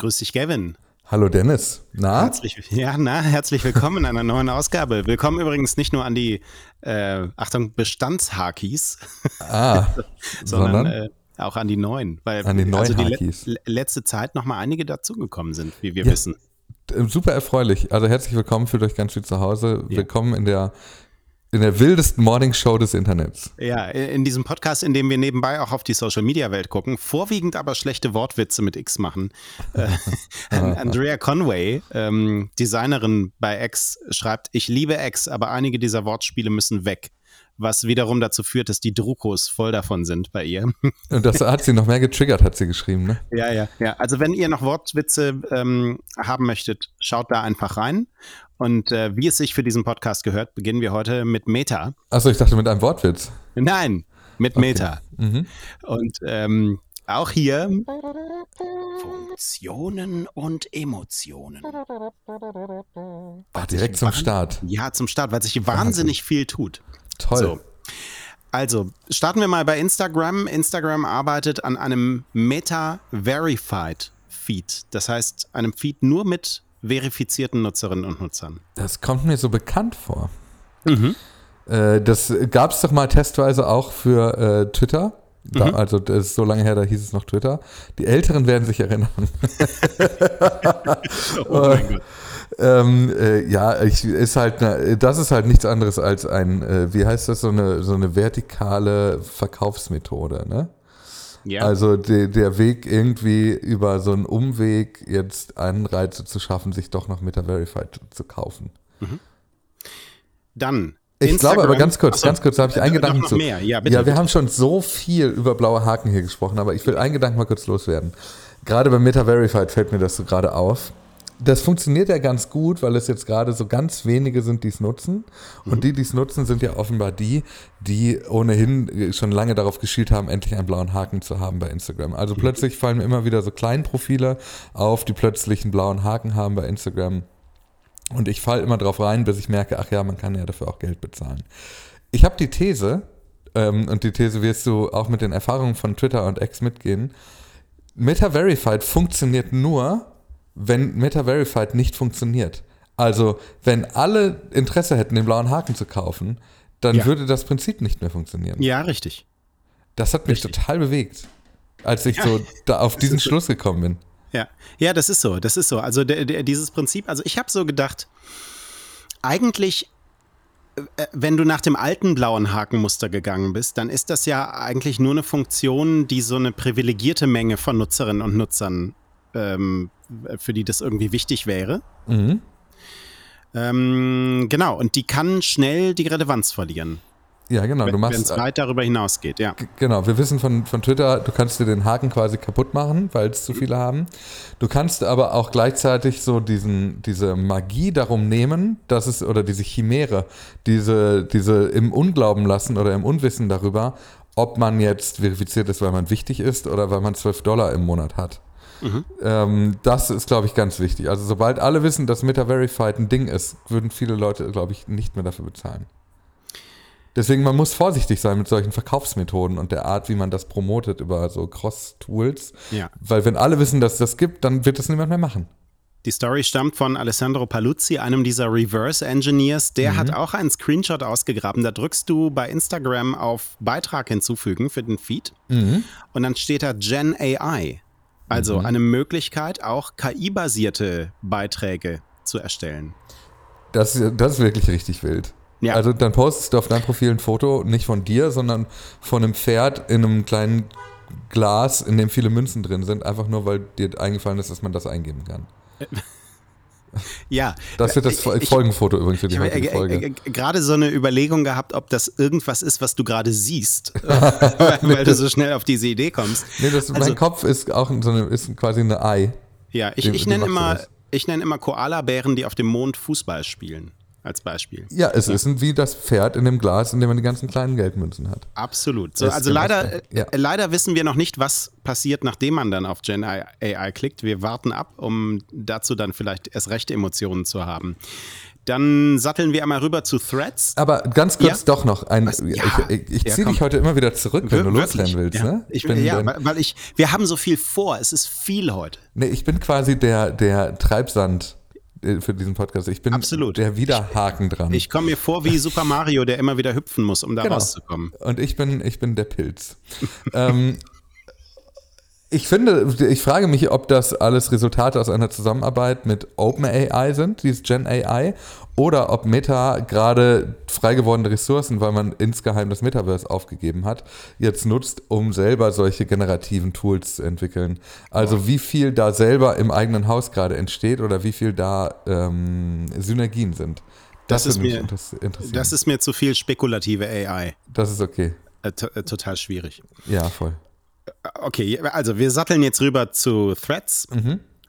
Grüß dich, Gavin. Hallo Dennis. Na? Herzlich, ja, na, herzlich willkommen in einer neuen Ausgabe. Willkommen übrigens nicht nur an die, äh, Achtung, Bestandshakis, ah, sondern, sondern? Äh, auch an die neuen. Weil an die neuen also die. Le letzte Zeit nochmal einige dazugekommen sind, wie wir ja, wissen. Super erfreulich. Also herzlich willkommen, fühlt euch ganz schön zu Hause. Ja. Willkommen in der in der wildesten Morningshow des Internets. Ja, in diesem Podcast, in dem wir nebenbei auch auf die Social Media Welt gucken, vorwiegend aber schlechte Wortwitze mit X machen. Äh, Andrea Conway, ähm, Designerin bei X, schreibt: Ich liebe X, aber einige dieser Wortspiele müssen weg was wiederum dazu führt, dass die Drukos voll davon sind bei ihr. Und das hat sie noch mehr getriggert, hat sie geschrieben, ne? Ja, ja, ja. Also wenn ihr noch Wortwitze ähm, haben möchtet, schaut da einfach rein. Und äh, wie es sich für diesen Podcast gehört, beginnen wir heute mit Meta. Achso, ich dachte mit einem Wortwitz. Nein, mit okay. Meta. Mhm. Und ähm, auch hier Funktionen und Emotionen. Ach, direkt zum Start. Ja, zum Start, weil sich wahnsinnig viel tut. Toll. So. Also, starten wir mal bei Instagram. Instagram arbeitet an einem Meta-Verified Feed. Das heißt, einem Feed nur mit verifizierten Nutzerinnen und Nutzern. Das kommt mir so bekannt vor. Mhm. Äh, das gab es doch mal testweise auch für äh, Twitter. Da, mhm. Also das ist so lange her, da hieß es noch Twitter. Die Älteren werden sich erinnern. oh mein Gott. Ähm, äh, ja, ich, ist halt ne, das ist halt nichts anderes als ein, äh, wie heißt das, so eine, so eine vertikale Verkaufsmethode, ne? Ja. Also de, der Weg irgendwie über so einen Umweg jetzt Anreize zu schaffen, sich doch noch Meta-Verified zu kaufen. Mhm. Dann ich Instagram. glaube aber ganz kurz, Achso, ganz kurz, da habe ich einen Gedanken zu. Mehr. Ja, bitte, ja, wir bitte. haben schon so viel über blaue Haken hier gesprochen, aber ich will einen Gedanken mal kurz loswerden. Gerade bei Meta Verified fällt mir das so gerade auf das funktioniert ja ganz gut, weil es jetzt gerade so ganz wenige sind, die es nutzen. Und mhm. die, die es nutzen, sind ja offenbar die, die ohnehin schon lange darauf geschielt haben, endlich einen blauen Haken zu haben bei Instagram. Also mhm. plötzlich fallen mir immer wieder so Kleinprofile auf, die plötzlich einen blauen Haken haben bei Instagram. Und ich falle immer drauf rein, bis ich merke, ach ja, man kann ja dafür auch Geld bezahlen. Ich habe die These, ähm, und die These wirst du auch mit den Erfahrungen von Twitter und X mitgehen, Meta Verified funktioniert nur, wenn Meta-Verified nicht funktioniert. Also, wenn alle Interesse hätten, den blauen Haken zu kaufen, dann ja. würde das Prinzip nicht mehr funktionieren. Ja, richtig. Das hat mich richtig. total bewegt, als ich ja. so da auf diesen Schluss gekommen bin. Ja, ja, das ist so, das ist so. Also der, der, dieses Prinzip, also ich habe so gedacht, eigentlich, äh, wenn du nach dem alten blauen Hakenmuster gegangen bist, dann ist das ja eigentlich nur eine Funktion, die so eine privilegierte Menge von Nutzerinnen und Nutzern ähm, für die das irgendwie wichtig wäre. Mhm. Ähm, genau, und die kann schnell die Relevanz verlieren. Ja, genau. Wenn, es weit darüber hinausgeht, ja. Genau, wir wissen von, von Twitter, du kannst dir den Haken quasi kaputt machen, weil es zu viele haben. Du kannst aber auch gleichzeitig so diesen, diese Magie darum nehmen, dass es, oder diese Chimäre, diese, diese im Unglauben lassen oder im Unwissen darüber, ob man jetzt verifiziert ist, weil man wichtig ist oder weil man 12 Dollar im Monat hat. Mhm. Ähm, das ist, glaube ich, ganz wichtig. Also sobald alle wissen, dass Meta-Verified ein Ding ist, würden viele Leute, glaube ich, nicht mehr dafür bezahlen. Deswegen, man muss vorsichtig sein mit solchen Verkaufsmethoden und der Art, wie man das promotet über so Cross-Tools. Ja. Weil wenn alle wissen, dass es das gibt, dann wird es niemand mehr machen. Die Story stammt von Alessandro Paluzzi, einem dieser Reverse Engineers. Der mhm. hat auch einen Screenshot ausgegraben. Da drückst du bei Instagram auf Beitrag hinzufügen für den Feed. Mhm. Und dann steht da Gen AI. Also mhm. eine Möglichkeit, auch KI-basierte Beiträge zu erstellen. Das, das ist wirklich richtig wild. Ja. Also dann postest du auf deinem Profil ein Foto nicht von dir, sondern von einem Pferd in einem kleinen Glas, in dem viele Münzen drin sind, einfach nur, weil dir eingefallen ist, dass man das eingeben kann. Ja. Das wird das ich, Folgenfoto übrigens für die heutige äh, Folge. Äh, gerade so eine Überlegung gehabt, ob das irgendwas ist, was du gerade siehst, weil du so schnell auf diese Idee kommst. Nee, das, also, mein Kopf ist auch so eine, ist quasi eine Ei. Ja, ich, ich nenne immer, ich nenne immer Koala-Bären, die auf dem Mond Fußball spielen. Als Beispiel. Ja, es ist wie das Pferd in dem Glas, in dem man die ganzen kleinen Geldmünzen hat. Absolut. So, also leider. Ja. äh, leider wissen wir noch nicht, was passiert, nachdem man dann auf Gen AI klickt. Wir warten ab, um dazu dann vielleicht erst rechte Emotionen zu haben. Dann satteln wir einmal rüber zu Threads. Aber ganz kurz Ja. doch noch ein. Was? Ich, Ja. ich, ich Ja, ziehe dich heute immer wieder zurück, wenn du Wir- losrennen willst. ja. Ne? Ich, bin ja, dein- weil ich, wir haben so viel vor. Es ist viel heute. nee, ich bin quasi der, der Treibsand für diesen Podcast. Ich bin Absolut. der Widerhaken dran. Ich komme mir vor wie Super Mario, der immer wieder hüpfen muss, um da Genau. rauszukommen. Und ich bin, ich bin der Pilz. ähm, ich finde, ich frage mich, ob das alles Resultate aus einer Zusammenarbeit mit OpenAI sind, dieses Gen AI, oder ob Meta gerade frei gewordene Ressourcen, weil man insgeheim das Metaverse aufgegeben hat, jetzt nutzt, um selber solche generativen Tools zu entwickeln. Also wie viel da selber im eigenen Haus gerade entsteht oder wie viel da ähm, Synergien sind. Das ist würde mich mir-. Das ist mir zu viel spekulative AI. das ist okay. Äh, äh, total schwierig. Ja, voll. Okay, also wir satteln jetzt rüber zu Threads.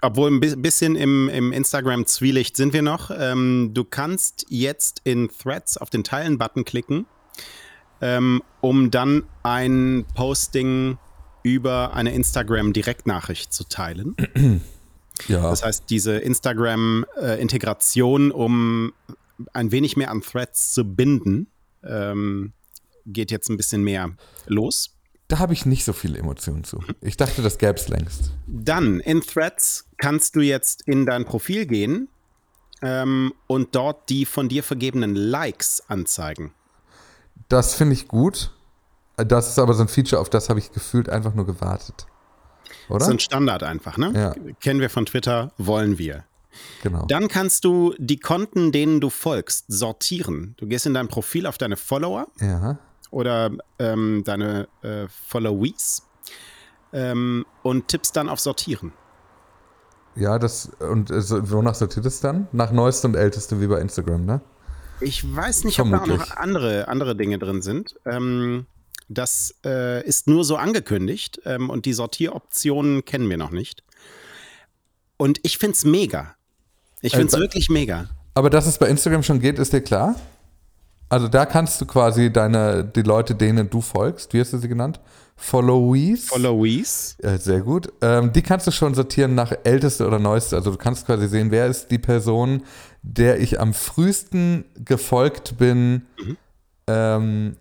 Obwohl ein bi- bisschen im, im Instagram-Zwielicht sind wir noch. Ähm, du kannst jetzt in Threads auf den Teilen-Button klicken, ähm, um dann ein Posting über eine Instagram-Direktnachricht zu teilen. Ja. Das heißt, diese Instagram-Integration, um ein wenig mehr an Threads zu binden, ähm, geht jetzt ein bisschen mehr los. Da habe ich nicht so viele Emotionen zu. Ich dachte, das gäbe es längst. Dann in Threads kannst du jetzt in dein Profil gehen ähm, und dort die von dir vergebenen Likes anzeigen. Das finde ich gut. Das ist aber so ein Feature, auf das habe ich gefühlt einfach nur gewartet. Oder? Das ist ein Standard einfach, ne? Ja. Kennen wir von Twitter, wollen wir. genau. Dann kannst du die Konten, denen du folgst, sortieren. Du gehst in dein Profil auf deine Follower ja. Oder ähm, deine äh, Followees ähm, und tippst dann auf Sortieren. Ja, das. Und äh, wonach sortiert es dann? Nach neueste und älteste wie bei Instagram, ne? Ich weiß nicht, ob da auch Vermutlich. noch andere, andere Dinge drin sind. Ähm, das äh, ist nur so angekündigt ähm, und die Sortieroptionen kennen wir noch nicht. Und ich finde es mega. Ich finde es Äh, wirklich mega. Aber dass es bei Instagram schon geht, ist dir klar? Also da kannst du quasi deine, die Leute, denen du folgst, wie hast du sie genannt? Followees? Followees. Ja, sehr gut. Ähm, die kannst du schon sortieren nach älteste oder neueste. Also du kannst quasi sehen, wer ist die Person, der ich am frühesten gefolgt bin, ähm,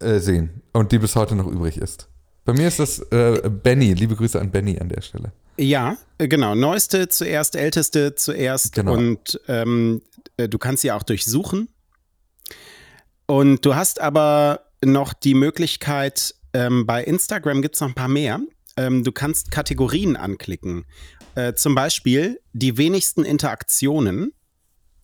äh, sehen. Und die bis heute noch übrig ist. Bei mir ist das äh, Benny. Liebe Grüße an Benny an der Stelle. Ja, äh, genau. Neueste zuerst, älteste zuerst. Genau. Und ähm, äh, du kannst sie auch durchsuchen. Und du hast aber noch die Möglichkeit, ähm, bei Instagram gibt es noch ein paar mehr. Ähm, du kannst Kategorien anklicken. Äh, zum Beispiel die wenigsten Interaktionen.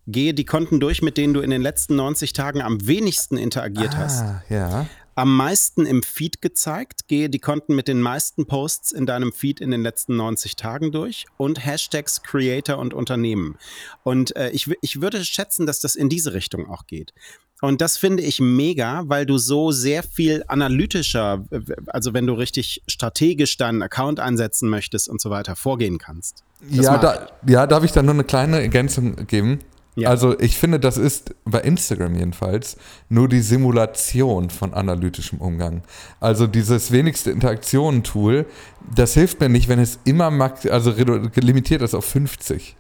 Gehe die Konten durch, mit denen du in den letzten 90 Tagen am wenigsten interagiert hast. Ah, ja. Am meisten im Feed gezeigt. Gehe die Konten mit den meisten Posts in deinem Feed in den letzten 90 Tagen durch. Und Hashtags Creator und Unternehmen. Und äh, ich, ich würde schätzen, dass das in diese Richtung auch geht. Und das finde ich mega, weil du so sehr viel analytischer, also wenn du richtig strategisch deinen Account einsetzen möchtest und so weiter, vorgehen kannst. Das Ja, da, ja, darf ich da nur eine kleine Ergänzung geben? Ja. Also ich finde, das ist bei Instagram jedenfalls nur die Simulation von analytischem Umgang. Also dieses wenigste Interaktionen-Tool, das hilft mir nicht, wenn es immer max also limitiert ist auf 50.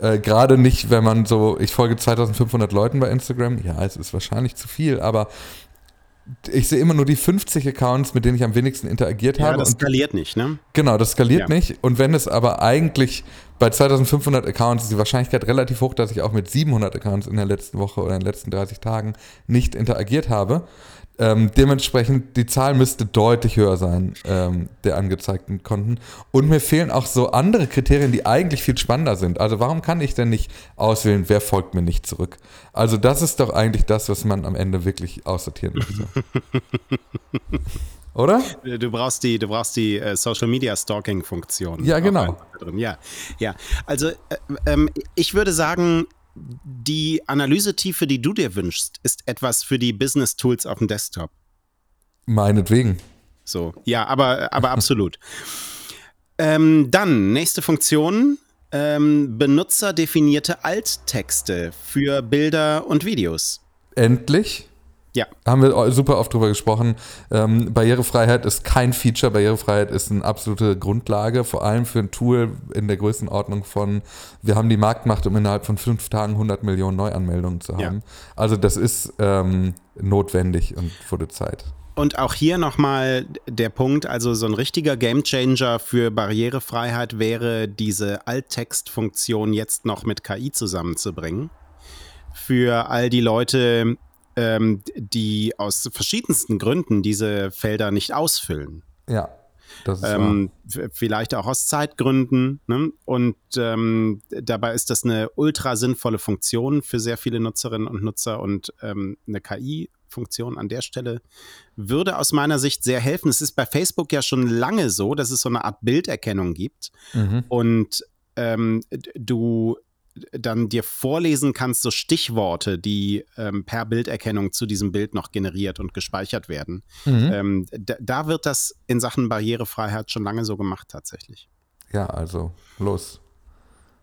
Äh, Gerade nicht, wenn man so, ich folge 2500 Leuten bei Instagram, ja, es ist wahrscheinlich zu viel, aber ich sehe immer nur die 50 Accounts, mit denen ich am wenigsten interagiert Ja, habe. das und skaliert nicht, ne? Genau, das skaliert Ja. nicht. Und wenn es aber eigentlich bei 2500 Accounts ist die Wahrscheinlichkeit relativ hoch, dass ich auch mit 700 Accounts in der letzten Woche oder in den letzten 30 Tagen nicht interagiert habe. Ähm, dementsprechend, die Zahl müsste deutlich höher sein, ähm, der angezeigten Konten. Und mir fehlen auch so andere Kriterien, die eigentlich viel spannender sind. Also warum kann ich denn nicht auswählen, wer folgt mir nicht zurück? Also das ist doch eigentlich das, was man am Ende wirklich aussortieren müsste. Oder? Du brauchst die, du brauchst die äh, Social Media Stalking Funktion. Ja, genau. Ja, ja. Also äh, ähm, ich würde sagen, die Analysetiefe, die du dir wünschst, ist etwas für die Business Tools auf dem Desktop. Meinetwegen. So, ja, aber, aber absolut. ähm, dann nächste Funktion. ähm, benutzerdefinierte Alttexte für Bilder und Videos. Endlich. Ja. Haben wir super oft drüber gesprochen. Ähm, Barrierefreiheit ist kein Feature. Barrierefreiheit ist eine absolute Grundlage, vor allem für ein Tool in der Größenordnung von, wir haben die Marktmacht, um innerhalb von fünf Tagen 100 Millionen Neuanmeldungen zu haben. Ja. Also das ist ähm, notwendig und wurde Zeit. Und auch hier nochmal der Punkt, also so ein richtiger Gamechanger für Barrierefreiheit wäre, diese Alttextfunktion jetzt noch mit KI zusammenzubringen. Für all die Leute, ähm, die aus verschiedensten Gründen diese Felder nicht ausfüllen. Ja. Das ist ähm, vielleicht auch aus Zeitgründen. Ne? Und ähm, dabei ist das eine ultra sinnvolle Funktion für sehr viele Nutzerinnen und Nutzer und ähm, eine KI-Funktion an der Stelle würde aus meiner Sicht sehr helfen. Es ist bei Facebook ja schon lange so, dass es so eine Art Bilderkennung gibt mhm. und ähm, du dann dir vorlesen kannst, so Stichworte, die ähm, per Bilderkennung zu diesem Bild noch generiert und gespeichert werden. Mhm. Ähm, da, da, wird das in Sachen Barrierefreiheit schon lange so gemacht tatsächlich. Ja, also los.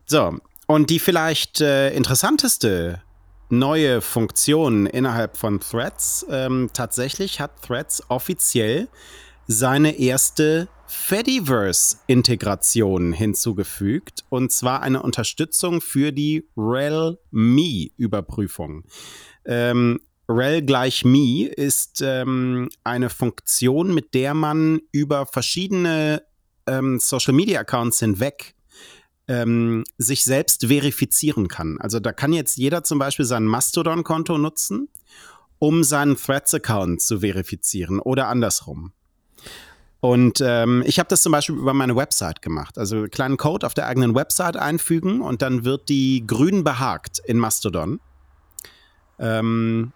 So, und die vielleicht äh, interessanteste neue Funktion innerhalb von Threads, ähm, tatsächlich hat Threads offiziell seine erste Fediverse-Integration hinzugefügt und zwar eine Unterstützung für die rel-me-Überprüfung. Ähm, rel gleich me ist ähm, eine Funktion, mit der man über verschiedene ähm, Social-Media-Accounts hinweg ähm, sich selbst verifizieren kann. Also da kann jetzt jeder zum Beispiel sein Mastodon-Konto nutzen, um seinen Threads-Account zu verifizieren oder andersrum. Und ähm, ich habe das zum Beispiel über meine Website gemacht. Also einen kleinen Code auf der eigenen Website einfügen und dann wird die grün behagt in Mastodon. Ähm,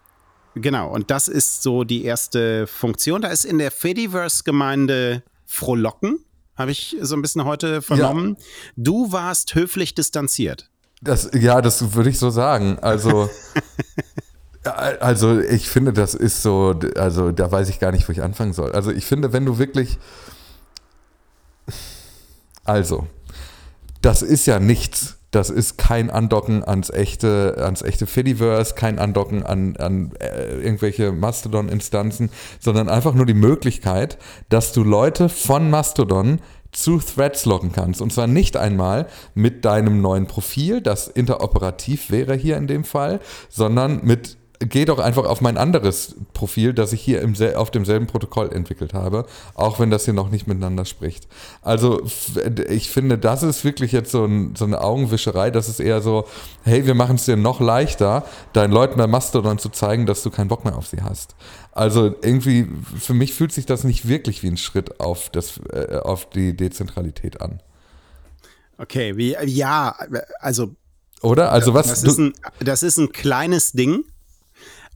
genau, und das ist so die erste Funktion. Da ist in der Fediverse-Gemeinde Frohlocken, habe ich so ein bisschen heute vernommen. Ja. Du warst höflich distanziert. Das, ja, das würde ich so sagen. Also Also ich finde, das ist so, also da weiß ich gar nicht, wo ich anfangen soll. Also ich finde, wenn du wirklich, also, das ist ja nichts. Das ist kein Andocken ans echte, ans echte Fediverse, kein Andocken an, an äh, irgendwelche Mastodon-Instanzen, sondern einfach nur die Möglichkeit, dass du Leute von Mastodon zu Threads locken kannst. Und zwar nicht einmal mit deinem neuen Profil, das interoperativ wäre hier in dem Fall, sondern mit geh doch einfach auf mein anderes Profil, das ich hier im, auf demselben Protokoll entwickelt habe, auch wenn das hier noch nicht miteinander spricht. Also ich finde, das ist wirklich jetzt so, ein, so eine Augenwischerei. Das ist eher so, hey, wir machen es dir noch leichter, deinen Leuten bei Mastodon zu zeigen, dass du keinen Bock mehr auf sie hast. Also irgendwie, für mich fühlt sich das nicht wirklich wie ein Schritt auf, das, äh, auf die Dezentralität an. Okay, wie, ja, also oder? Also was? Das ist, ein, das ist ein kleines Ding.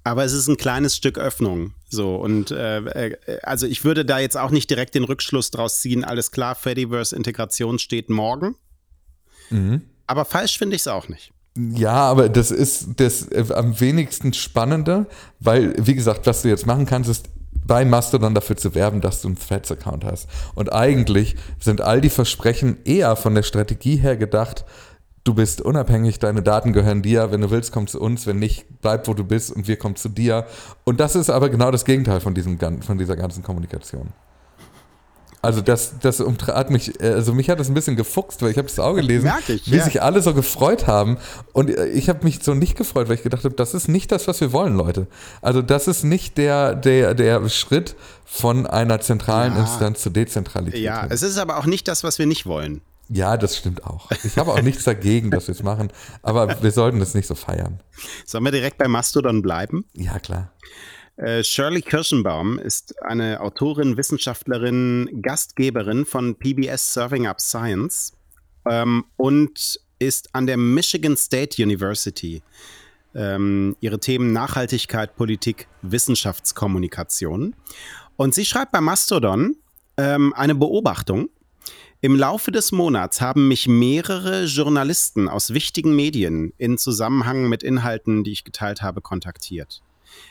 Aber es ist ein kleines Stück Öffnung. So, und äh, äh, also ich würde da jetzt auch nicht direkt den Rückschluss draus ziehen, alles klar, Fediverse-Integration steht morgen. Mhm. Aber falsch finde ich es auch nicht. Ja, aber das ist das äh, am wenigsten Spannende, weil, wie gesagt, was du jetzt machen kannst, ist bei Mastodon dafür zu werben, dass du einen Threads-Account hast. Und eigentlich sind all die Versprechen eher von der Strategie her gedacht, du bist unabhängig, deine Daten gehören dir, wenn du willst, komm zu uns, wenn nicht, bleib wo du bist und wir kommen zu dir. Und das ist aber genau das Gegenteil von, diesem, von dieser ganzen Kommunikation. Also das, das hat mich, also mich hat das ein bisschen gefuchst, weil ich habe das auch gelesen, ich, wie ja. sich alle so gefreut haben. Und ich habe mich so nicht gefreut, weil ich gedacht habe, das ist nicht das, was wir wollen, Leute. Also das ist nicht der, der, der Schritt von einer zentralen ja. Instanz zur Dezentralität. Ja, es ist aber auch nicht das, was wir nicht wollen. Ja, das stimmt auch. Ich habe auch nichts dagegen, dass wir es machen, aber wir sollten es nicht so feiern. Sollen wir direkt bei Mastodon bleiben? Ja, klar. Äh, Shirley Kirschenbaum ist eine Autorin, Wissenschaftlerin, Gastgeberin von PBS Serving Up Science ähm, und ist an der Michigan State University. Ähm, ihre Themen Nachhaltigkeit, Politik, Wissenschaftskommunikation. Und sie schreibt bei Mastodon ähm, eine Beobachtung, im Laufe des Monats haben mich mehrere Journalisten aus wichtigen Medien in Zusammenhang mit Inhalten, die ich geteilt habe, kontaktiert.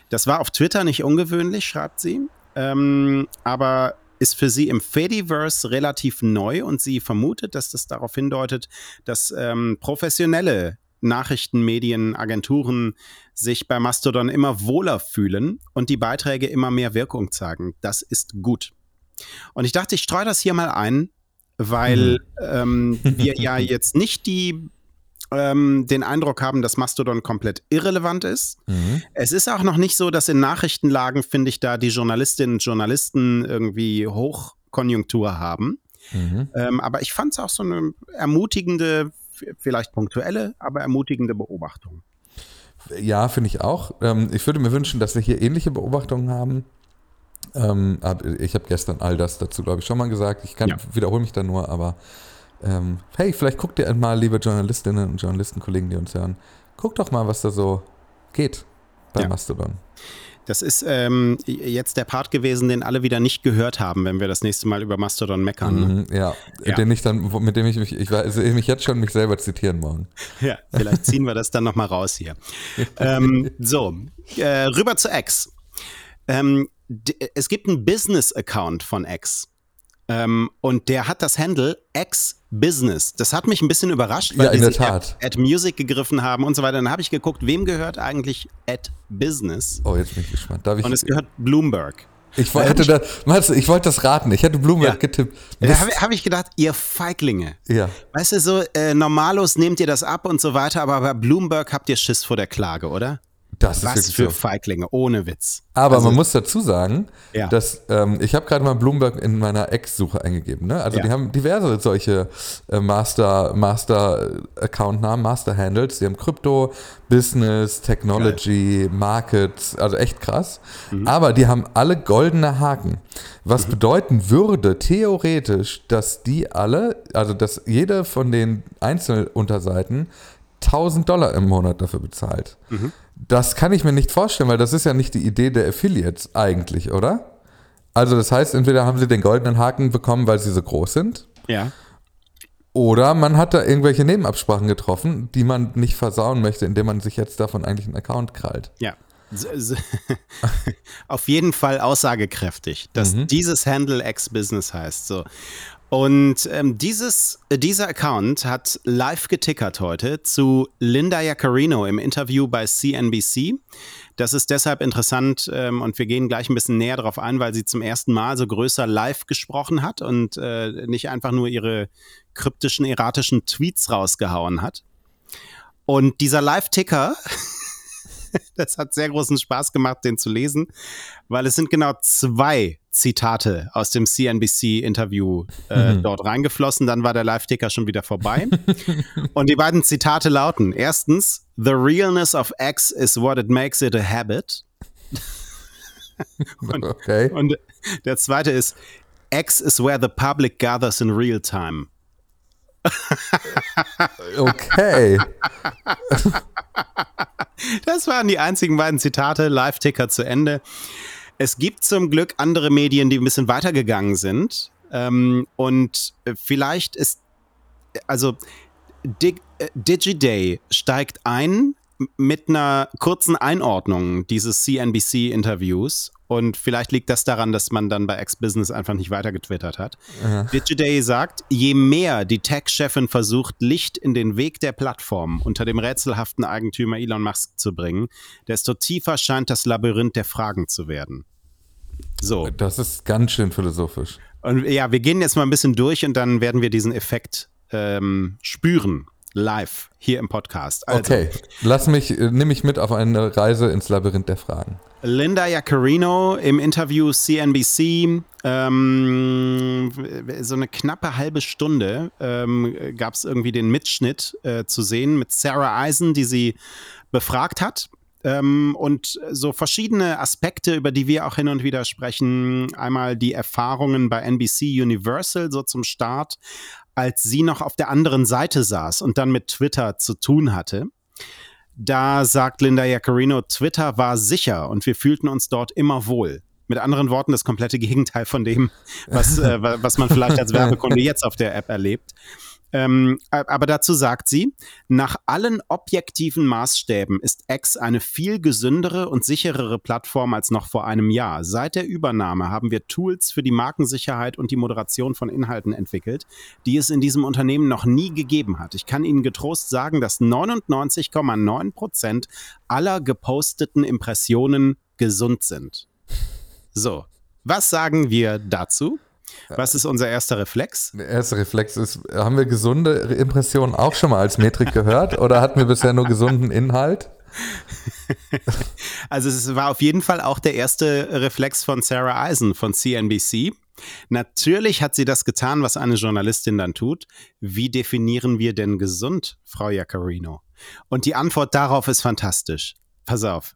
Das war auf Twitter nicht ungewöhnlich, schreibt sie, ähm, aber ist für sie im Fediverse relativ neu und sie vermutet, dass das darauf hindeutet, dass ähm, professionelle Nachrichtenmedien, Agenturen sich bei Mastodon immer wohler fühlen und die Beiträge immer mehr Wirkung zeigen. Das ist gut. Und ich dachte, ich streue das hier mal ein, weil mhm. ähm, wir ja jetzt nicht die ähm, den Eindruck haben, dass Mastodon komplett irrelevant ist. Mhm. Es ist auch noch nicht so, dass in Nachrichtenlagen, finde ich, da die Journalistinnen und Journalisten irgendwie Hochkonjunktur haben. Mhm. Ähm, aber ich fand es auch so eine ermutigende, vielleicht punktuelle, aber ermutigende Beobachtung. Ja, finde ich auch. Ähm, ich würde mir wünschen, dass wir hier ähnliche Beobachtungen haben. Ähm, ich habe gestern all das dazu, glaube ich, schon mal gesagt. Ich ja. wiederhole mich da nur, aber ähm, hey, vielleicht guckt ihr mal, liebe Journalistinnen und Journalistenkollegen, die uns hören, guckt doch mal, was da so geht bei ja. Mastodon. Das ist ähm, jetzt der Part gewesen, den alle wieder nicht gehört haben, wenn wir das nächste Mal über Mastodon meckern. Ne? Mhm, ja. ja. den ich dann, mit dem ich mich, ich weiß, mich jetzt schon mich selber zitieren morgen. Ja, vielleicht ziehen wir das dann nochmal raus hier. ähm, so, äh, rüber zu X. Ähm, es gibt einen Business-Account von X. Ähm, und der hat das Handle X-Business. Das hat mich ein bisschen überrascht, weil ja, die sich Tat. At, Music gegriffen haben und so weiter. Dann habe ich geguckt, wem gehört eigentlich At Business? Oh, jetzt bin ich gespannt. Ich und es gehört Bloomberg. Ich, hätte da, du, ich wollte das raten. Ich hätte Bloomberg ja. getippt. Da habe hab ich gedacht, ihr Feiglinge. Ja. Weißt du, so äh, normalos nehmt ihr das ab und so weiter, aber bei Bloomberg habt ihr Schiss vor der Klage, oder? Das Was für so. Feiglinge, ohne Witz. Aber also, man muss dazu sagen, ja. dass ähm, ich habe gerade mal Bloomberg in meiner Ex-Suche eingegeben. Ne? Also ja. die haben diverse solche äh, Master, Master Account-Namen, Master Handles. Die haben Krypto, Business, Technology, Geil. Markets, also echt krass. Mhm. Aber die haben alle goldene Haken. Was mhm. bedeuten würde, theoretisch, dass die alle, also dass jede von den Einzelunterseiten 1000 Dollar im Monat dafür bezahlt. Mhm. Das kann ich mir nicht vorstellen, weil das ist ja nicht die Idee der Affiliates eigentlich, oder? Also das heißt, entweder haben sie den goldenen Haken bekommen, weil sie so groß sind. Ja. Oder man hat da irgendwelche Nebenabsprachen getroffen, die man nicht versauen möchte, indem man sich jetzt davon eigentlich einen Account krallt. Ja. Auf jeden Fall aussagekräftig, dass mhm. dieses Handle X-Business heißt. So. Und ähm, dieses, äh, dieser Account hat live getickert heute zu Linda Yaccarino im Interview bei CNBC. Das ist deshalb interessant ähm, und wir gehen gleich ein bisschen näher darauf ein, weil sie zum ersten Mal so größer live gesprochen hat und äh, nicht einfach nur ihre kryptischen, erratischen Tweets rausgehauen hat. Und dieser Live-Ticker das hat sehr großen Spaß gemacht, den zu lesen, weil es sind genau zwei Zitate aus dem CNBC-Interview äh, mhm. dort reingeflossen. Dann war der Live-Ticker schon wieder vorbei. und die beiden Zitate lauten: Erstens, The realness of X is what it makes it a habit. und, okay. und der zweite ist: X is where the public gathers in real time. okay. Das waren die einzigen beiden Zitate. Live-Ticker zu Ende. Es gibt zum Glück andere Medien, die ein bisschen weitergegangen sind. Ähm, und vielleicht ist, also Dig, äh, DigiDay steigt ein mit einer kurzen Einordnung dieses CNBC-Interviews. Und vielleicht liegt das daran, dass man dann bei X-Business einfach nicht weiter getwittert hat. Ja. Digiday sagt, je mehr die Tech-Chefin versucht, Licht in den Weg der Plattform unter dem rätselhaften Eigentümer Elon Musk zu bringen, desto tiefer scheint das Labyrinth der Fragen zu werden. So. Das ist ganz schön philosophisch. Und ja, wir gehen jetzt mal ein bisschen durch und dann werden wir diesen Effekt ähm, spüren live hier im Podcast. Also, okay, lass mich, äh, nimm mich mit auf eine Reise ins Labyrinth der Fragen. Linda Yaccarino im Interview CNBC, ähm, so eine knappe halbe Stunde ähm, gab es irgendwie den Mitschnitt äh, zu sehen mit Sarah Eisen, die sie befragt hat. Ähm, und so verschiedene Aspekte, über die wir auch hin und wieder sprechen. Einmal die Erfahrungen bei NBC Universal, so zum Start, als sie noch auf der anderen Seite saß und dann mit Twitter zu tun hatte. Da sagt Linda Yaccarino, Twitter war sicher und wir fühlten uns dort immer wohl. Mit anderen Worten, das komplette Gegenteil von dem, was, äh, was man vielleicht als Werbekunde jetzt auf der App erlebt. Ähm, aber dazu sagt sie, nach allen objektiven Maßstäben ist X eine viel gesündere und sicherere Plattform als noch vor einem Jahr. Seit der Übernahme haben wir Tools für die Markensicherheit und die Moderation von Inhalten entwickelt, die es in diesem Unternehmen noch nie gegeben hat. Ich kann Ihnen getrost sagen, dass 99,9 Prozent aller geposteten Impressionen gesund sind. So, was sagen wir dazu? Was ist unser erster Reflex? Der erste Reflex ist, haben wir gesunde Impressionen auch schon mal als Metrik gehört oder hatten wir bisher nur gesunden Inhalt? Also es war auf jeden Fall auch der erste Reflex von Sarah Eisen von CNBC. Natürlich hat sie das getan, was eine Journalistin dann tut. Wie definieren wir denn gesund, Frau Jacarino? Und die Antwort darauf ist fantastisch. Pass auf.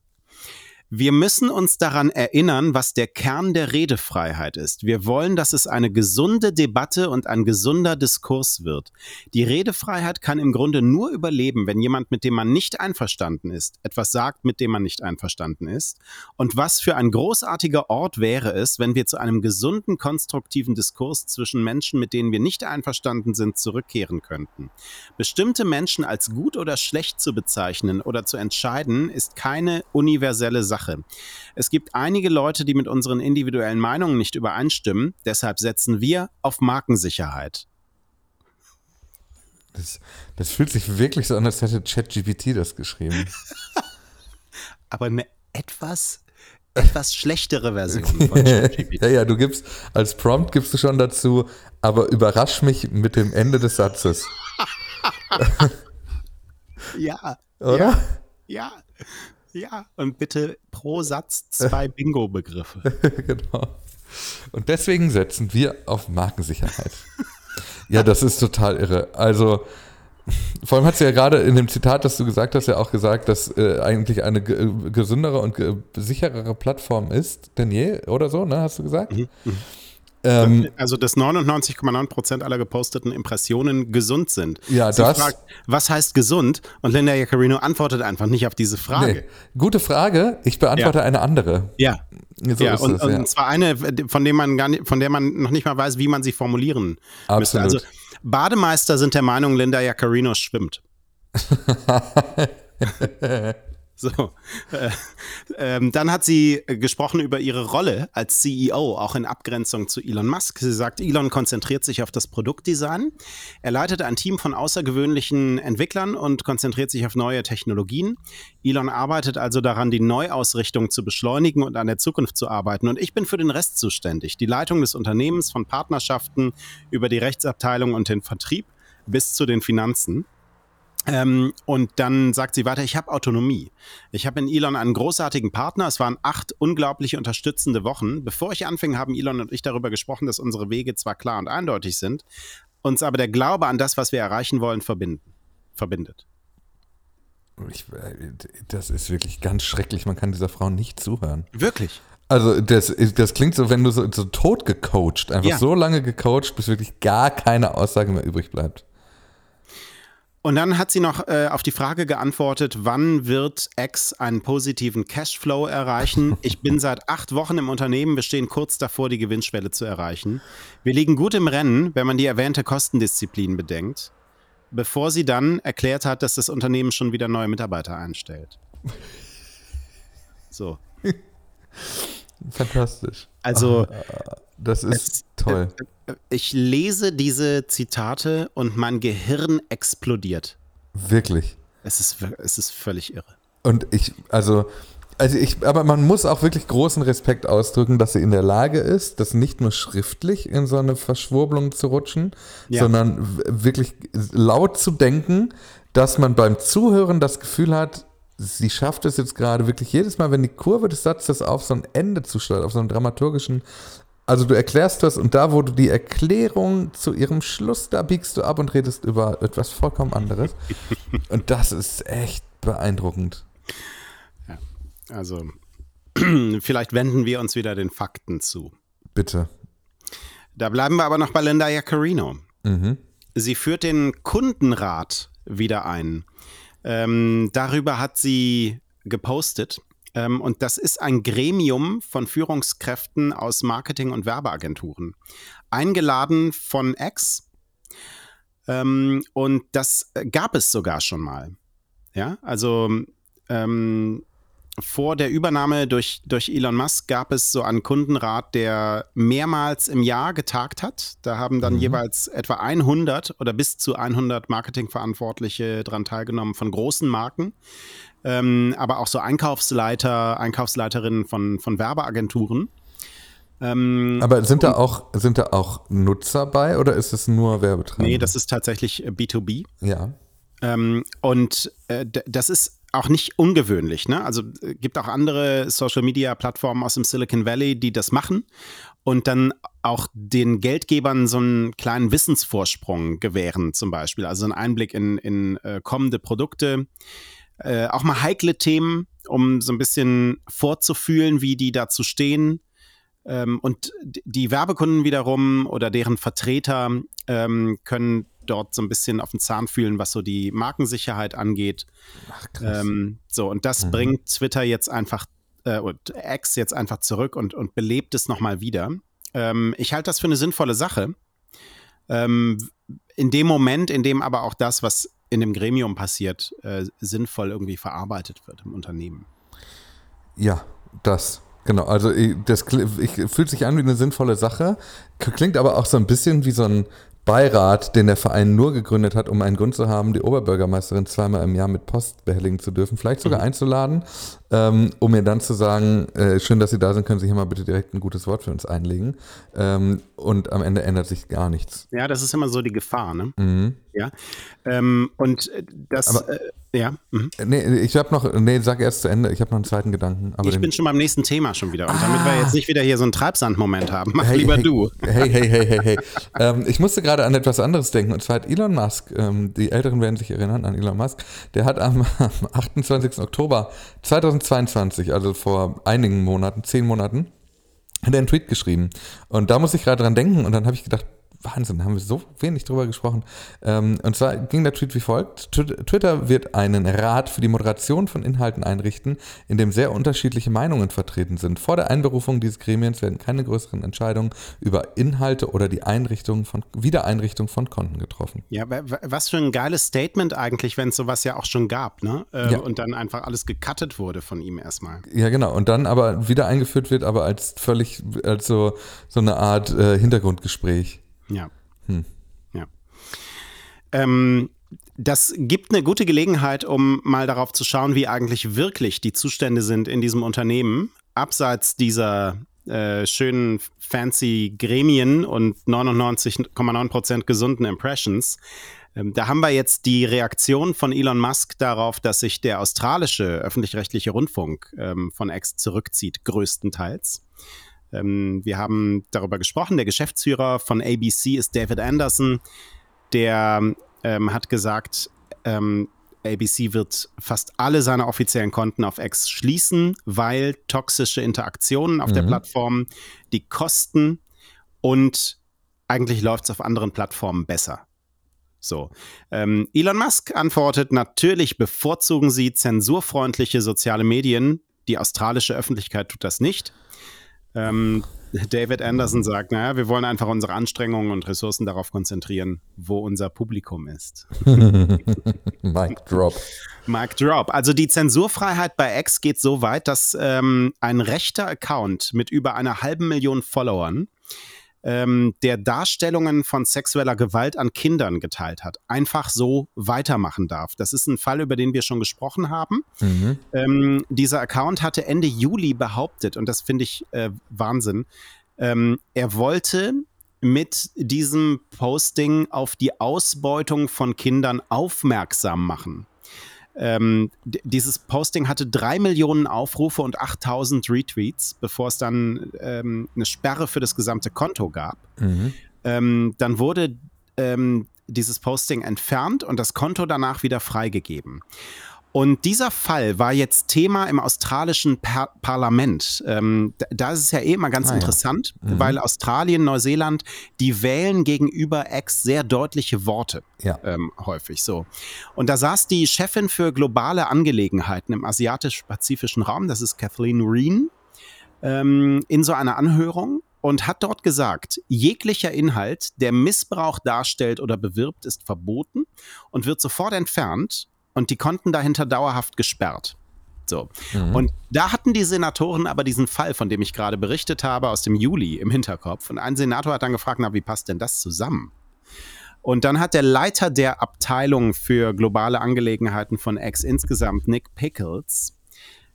Wir müssen uns daran erinnern, was der Kern der Redefreiheit ist. Wir wollen, dass es eine gesunde Debatte und ein gesunder Diskurs wird. Die Redefreiheit kann im Grunde nur überleben, wenn jemand, mit dem man nicht einverstanden ist, etwas sagt, mit dem man nicht einverstanden ist. Und was für ein großartiger Ort wäre es, wenn wir zu einem gesunden, konstruktiven Diskurs zwischen Menschen, mit denen wir nicht einverstanden sind, zurückkehren könnten. Bestimmte Menschen als gut oder schlecht zu bezeichnen oder zu entscheiden, ist keine universelle Sache. Sache. Es gibt einige Leute, die mit unseren individuellen Meinungen nicht übereinstimmen. Deshalb setzen wir auf Markensicherheit. Das, das fühlt sich wirklich so an, als hätte ChatGPT das geschrieben. Aber eine etwas etwas schlechtere Version von ChatGPT. ja, ja, du gibst als Prompt gibst du schon dazu, aber überrasch mich mit dem Ende des Satzes. ja. Oder? Ja. ja. Ja, und bitte pro Satz zwei Bingo-Begriffe. genau. Und deswegen setzen wir auf Markensicherheit. ja, das ist total irre. Also, vor allem hat sie ja gerade in dem Zitat, das du gesagt hast, ja auch gesagt, dass äh, eigentlich eine gesündere und sicherere Plattform ist denn je oder so, ne? Hast du gesagt? Mhm. Ähm, also, dass 99,9 Prozent aller geposteten Impressionen gesund sind. Ja, Sie das. Fragt, was heißt gesund? Und Linda Jacarino antwortet einfach nicht auf diese Frage. Nee. Gute Frage. Ich beantworte ja. eine andere. Ja. So ja, und, es, ja. und zwar eine, von, dem man gar nicht, von der man noch nicht mal weiß, wie man sie formulieren Absolut. müsste. Also, Bademeister sind der Meinung, Linda Jacarino schwimmt. So. Äh, ähm, dann hat sie gesprochen über ihre Rolle als CEO, auch in Abgrenzung zu Elon Musk. Sie sagt, Elon konzentriert sich auf das Produktdesign. Er leitet ein Team von außergewöhnlichen Entwicklern und konzentriert sich auf neue Technologien. Elon arbeitet also daran, die Neuausrichtung zu beschleunigen und an der Zukunft zu arbeiten. Und ich bin für den Rest zuständig. Die Leitung des Unternehmens von Partnerschaften über die Rechtsabteilung und den Vertrieb bis zu den Finanzen. Ähm, und dann sagt sie weiter, ich habe Autonomie. Ich habe in Elon einen großartigen Partner. Es waren acht unglaublich unterstützende Wochen. Bevor ich anfing, haben Elon und ich darüber gesprochen, dass unsere Wege zwar klar und eindeutig sind, uns aber der Glaube an das, was wir erreichen wollen, verbinden, verbindet. Ich, das ist wirklich ganz schrecklich. Man kann dieser Frau nicht zuhören. Wirklich? Also das, das klingt so, wenn du so, so tot gecoacht, einfach ja. so lange gecoacht, bis wirklich gar keine Aussage mehr übrig bleibt. Und dann hat sie noch äh, auf die Frage geantwortet, wann wird X einen positiven Cashflow erreichen? Ich bin seit acht Wochen im Unternehmen, wir stehen kurz davor, die Gewinnschwelle zu erreichen. Wir liegen gut im Rennen, wenn man die erwähnte Kostendisziplin bedenkt, bevor sie dann erklärt hat, dass das Unternehmen schon wieder neue Mitarbeiter einstellt. So. Fantastisch. Also, das ist es, toll. Äh, ich lese diese Zitate und mein Gehirn explodiert. Wirklich. Es ist, es ist völlig irre. Und ich, also, also ich, aber man muss auch wirklich großen Respekt ausdrücken, dass sie in der Lage ist, das nicht nur schriftlich in so eine Verschwurbelung zu rutschen, ja. sondern wirklich laut zu denken, dass man beim Zuhören das Gefühl hat, sie schafft es jetzt gerade wirklich jedes Mal, wenn die Kurve des Satzes auf so ein Ende zustellt, auf so einen dramaturgischen also du erklärst das und da, wo du die Erklärung zu ihrem Schluss, da biegst du ab und redest über etwas vollkommen anderes. und das ist echt beeindruckend. Ja, also vielleicht wenden wir uns wieder den Fakten zu. Bitte. Da bleiben wir aber noch bei Linda Jacarino. Mhm. Sie führt den Kundenrat wieder ein. Ähm, darüber hat sie gepostet. Ähm, und das ist ein Gremium von Führungskräften aus Marketing- und Werbeagenturen. Eingeladen von X. Ähm, und das gab es sogar schon mal. Ja, also ähm, vor der Übernahme durch, durch Elon Musk gab es so einen Kundenrat, der mehrmals im Jahr getagt hat. Da haben dann mhm. jeweils etwa 100 oder bis zu 100 Marketingverantwortliche daran teilgenommen von großen Marken. Ähm, aber auch so Einkaufsleiter, Einkaufsleiterinnen von, von Werbeagenturen. Ähm, aber sind da, auch, sind da auch Nutzer bei oder ist es nur Werbetreibende? Nee, das ist tatsächlich B2B. Ja. Ähm, und äh, das ist auch nicht ungewöhnlich. Ne? Also äh, gibt auch andere Social-Media-Plattformen aus dem Silicon Valley, die das machen und dann auch den Geldgebern so einen kleinen Wissensvorsprung gewähren, zum Beispiel. Also einen Einblick in, in äh, kommende Produkte, äh, auch mal heikle Themen, um so ein bisschen vorzufühlen, wie die dazu stehen. Ähm, und die Werbekunden wiederum oder deren Vertreter ähm, können dort so ein bisschen auf den Zahn fühlen, was so die Markensicherheit angeht. Ach, ähm, so, und das mhm. bringt Twitter jetzt einfach äh, und X jetzt einfach zurück und, und belebt es nochmal wieder. Ähm, ich halte das für eine sinnvolle Sache. Ähm, in dem Moment, in dem aber auch das, was in dem Gremium passiert, äh, sinnvoll irgendwie verarbeitet wird im Unternehmen. Ja, das. Genau, also das ich, fühlt sich an wie eine sinnvolle Sache, klingt aber auch so ein bisschen wie so ein Beirat, den der Verein nur gegründet hat, um einen Grund zu haben, die Oberbürgermeisterin zweimal im Jahr mit Post behelligen zu dürfen, vielleicht sogar mhm. einzuladen, ähm, um mir dann zu sagen, äh, schön, dass Sie da sind, können Sie hier mal bitte direkt ein gutes Wort für uns einlegen. Ähm, und am Ende ändert sich gar nichts. Ja, das ist immer so die Gefahr, ne? Mhm. Ja. Ähm, und äh, das, aber, äh, ja. Mhm. Nee, ich habe noch, nee, sag erst zu Ende, ich habe noch einen zweiten Gedanken. ich bin schon beim nächsten Thema schon wieder. Und ah. damit wir jetzt nicht wieder hier so einen Treibsand-Moment haben, mach hey, lieber hey, du. Hey, hey, hey, hey, hey. ähm, ich musste gerade an etwas anderes denken. Und zwar hat Elon Musk, ähm, die Älteren werden sich erinnern an Elon Musk, der hat am, am 28. Oktober 2022, also vor einigen Monaten, zehn Monaten, hat er einen Tweet geschrieben. Und da muss ich gerade dran denken und dann habe ich gedacht, Wahnsinn, haben wir so wenig drüber gesprochen. Ähm, und zwar ging der Tweet wie folgt. Twitter wird einen Rat für die Moderation von Inhalten einrichten, in dem sehr unterschiedliche Meinungen vertreten sind. Vor der Einberufung dieses Gremiens werden keine größeren Entscheidungen über Inhalte oder die Einrichtung von, Wiedereinrichtung von Konten getroffen. Ja, was für ein geiles Statement eigentlich, wenn es sowas ja auch schon gab, ne? Äh, ja. Und dann einfach alles gecuttet wurde von ihm erstmal. Ja, genau. Und dann aber wieder eingeführt wird, aber als völlig, als so, so eine Art äh, Hintergrundgespräch. Ja. Hm. Ja. Ähm, das gibt eine gute Gelegenheit, um mal darauf zu schauen, wie eigentlich wirklich die Zustände sind in diesem Unternehmen, abseits dieser äh, schönen fancy Gremien und 99,9% gesunden Impressions. Ähm, da haben wir jetzt die Reaktion von Elon Musk darauf, dass sich der australische öffentlich-rechtliche Rundfunk ähm, von X zurückzieht, größtenteils. Ähm, wir haben darüber gesprochen. Der Geschäftsführer von ABC ist David Anderson. Der ähm, hat gesagt, ähm, ABC wird fast alle seine offiziellen Konten auf X schließen, weil toxische Interaktionen auf mhm. der Plattform die Kosten und eigentlich läuft es auf anderen Plattformen besser. So. Ähm, Elon Musk antwortet, natürlich bevorzugen sie zensurfreundliche soziale Medien. Die australische Öffentlichkeit tut das nicht. Ähm, David Anderson sagt, naja, wir wollen einfach unsere Anstrengungen und Ressourcen darauf konzentrieren, wo unser Publikum ist. Mic drop. Mic drop. Also die Zensurfreiheit bei X geht so weit, dass ähm, ein rechter Account mit über einer halben Million Followern ähm, der Darstellungen von sexueller Gewalt an Kindern geteilt hat, einfach so weitermachen darf. Das ist ein Fall, über den wir schon gesprochen haben. Mhm. Ähm, dieser Account hatte Ende Juli behauptet, und das finde ich äh, Wahnsinn, ähm, er wollte mit diesem Posting auf die Ausbeutung von Kindern aufmerksam machen. Ähm, dieses Posting hatte drei Millionen Aufrufe und 8000 Retweets, bevor es dann ähm, eine Sperre für das gesamte Konto gab. Mhm. Ähm, dann wurde ähm, dieses Posting entfernt und das Konto danach wieder freigegeben. Und dieser Fall war jetzt Thema im australischen Par Parlament. Ähm, da ist es ja eh immer ganz ah, interessant, ja. mhm. weil Australien, Neuseeland, die wählen gegenüber Ex sehr deutliche Worte. Ja. Ähm, häufig so. Und da saß die Chefin für globale Angelegenheiten im asiatisch-pazifischen Raum, das ist Kathleen Reen, ähm, in so einer Anhörung und hat dort gesagt, jeglicher Inhalt, der Missbrauch darstellt oder bewirbt, ist verboten und wird sofort entfernt und die Konten dahinter dauerhaft gesperrt. So. Mhm. Und da hatten die Senatoren aber diesen Fall, von dem ich gerade berichtet habe, aus dem Juli im Hinterkopf. Und ein Senator hat dann gefragt, na, wie passt denn das zusammen? Und dann hat der Leiter der Abteilung für globale Angelegenheiten von X insgesamt, Nick Pickles,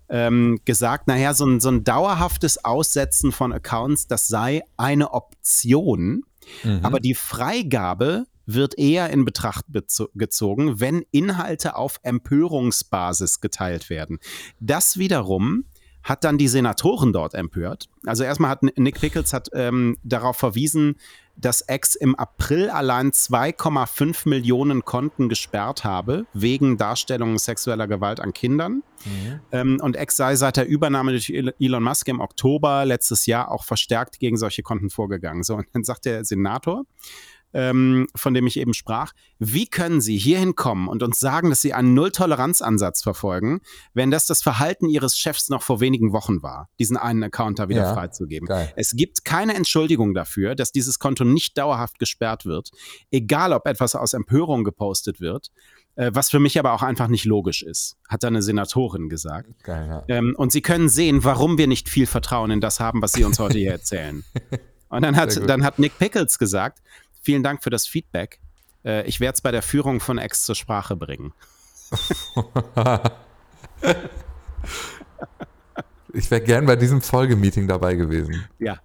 ähm, gesagt, naja, so ein, so ein dauerhaftes Aussetzen von Accounts, das sei eine Option, mhm. aber die Freigabe wird eher in Betracht gezogen, wenn Inhalte auf Empörungsbasis geteilt werden. Das wiederum hat dann die Senatoren dort empört. Also erstmal hat Nick Pickles hat ähm, darauf verwiesen, dass X im April allein 2,5 Millionen Konten gesperrt habe, wegen Darstellung sexueller Gewalt an Kindern. Mhm. Ähm, und X sei seit der Übernahme durch Elon Musk im Oktober letztes Jahr auch verstärkt gegen solche Konten vorgegangen. So, und dann sagt der Senator, ähm, von dem ich eben sprach. Wie können Sie hierhin kommen und uns sagen, dass Sie einen Null-Toleranz-Ansatz verfolgen, wenn das das Verhalten Ihres Chefs noch vor wenigen Wochen war, diesen einen Account da wieder ja, freizugeben? Geil. Es gibt keine Entschuldigung dafür, dass dieses Konto nicht dauerhaft gesperrt wird, egal ob etwas aus Empörung gepostet wird äh, was für mich aber auch einfach nicht logisch ist, hat da eine Senatorin gesagt. Geil, ja. ähm, und Sie können sehen, warum wir nicht viel Vertrauen in das haben, was Sie uns heute hier erzählen. Und dann hat, dann hat Nick Pickles gesagt, Vielen Dank für das Feedback. Äh, ich werde es bei der Führung von Ex zur Sprache bringen. ich wäre gern bei diesem Folgemeeting dabei gewesen. Ja.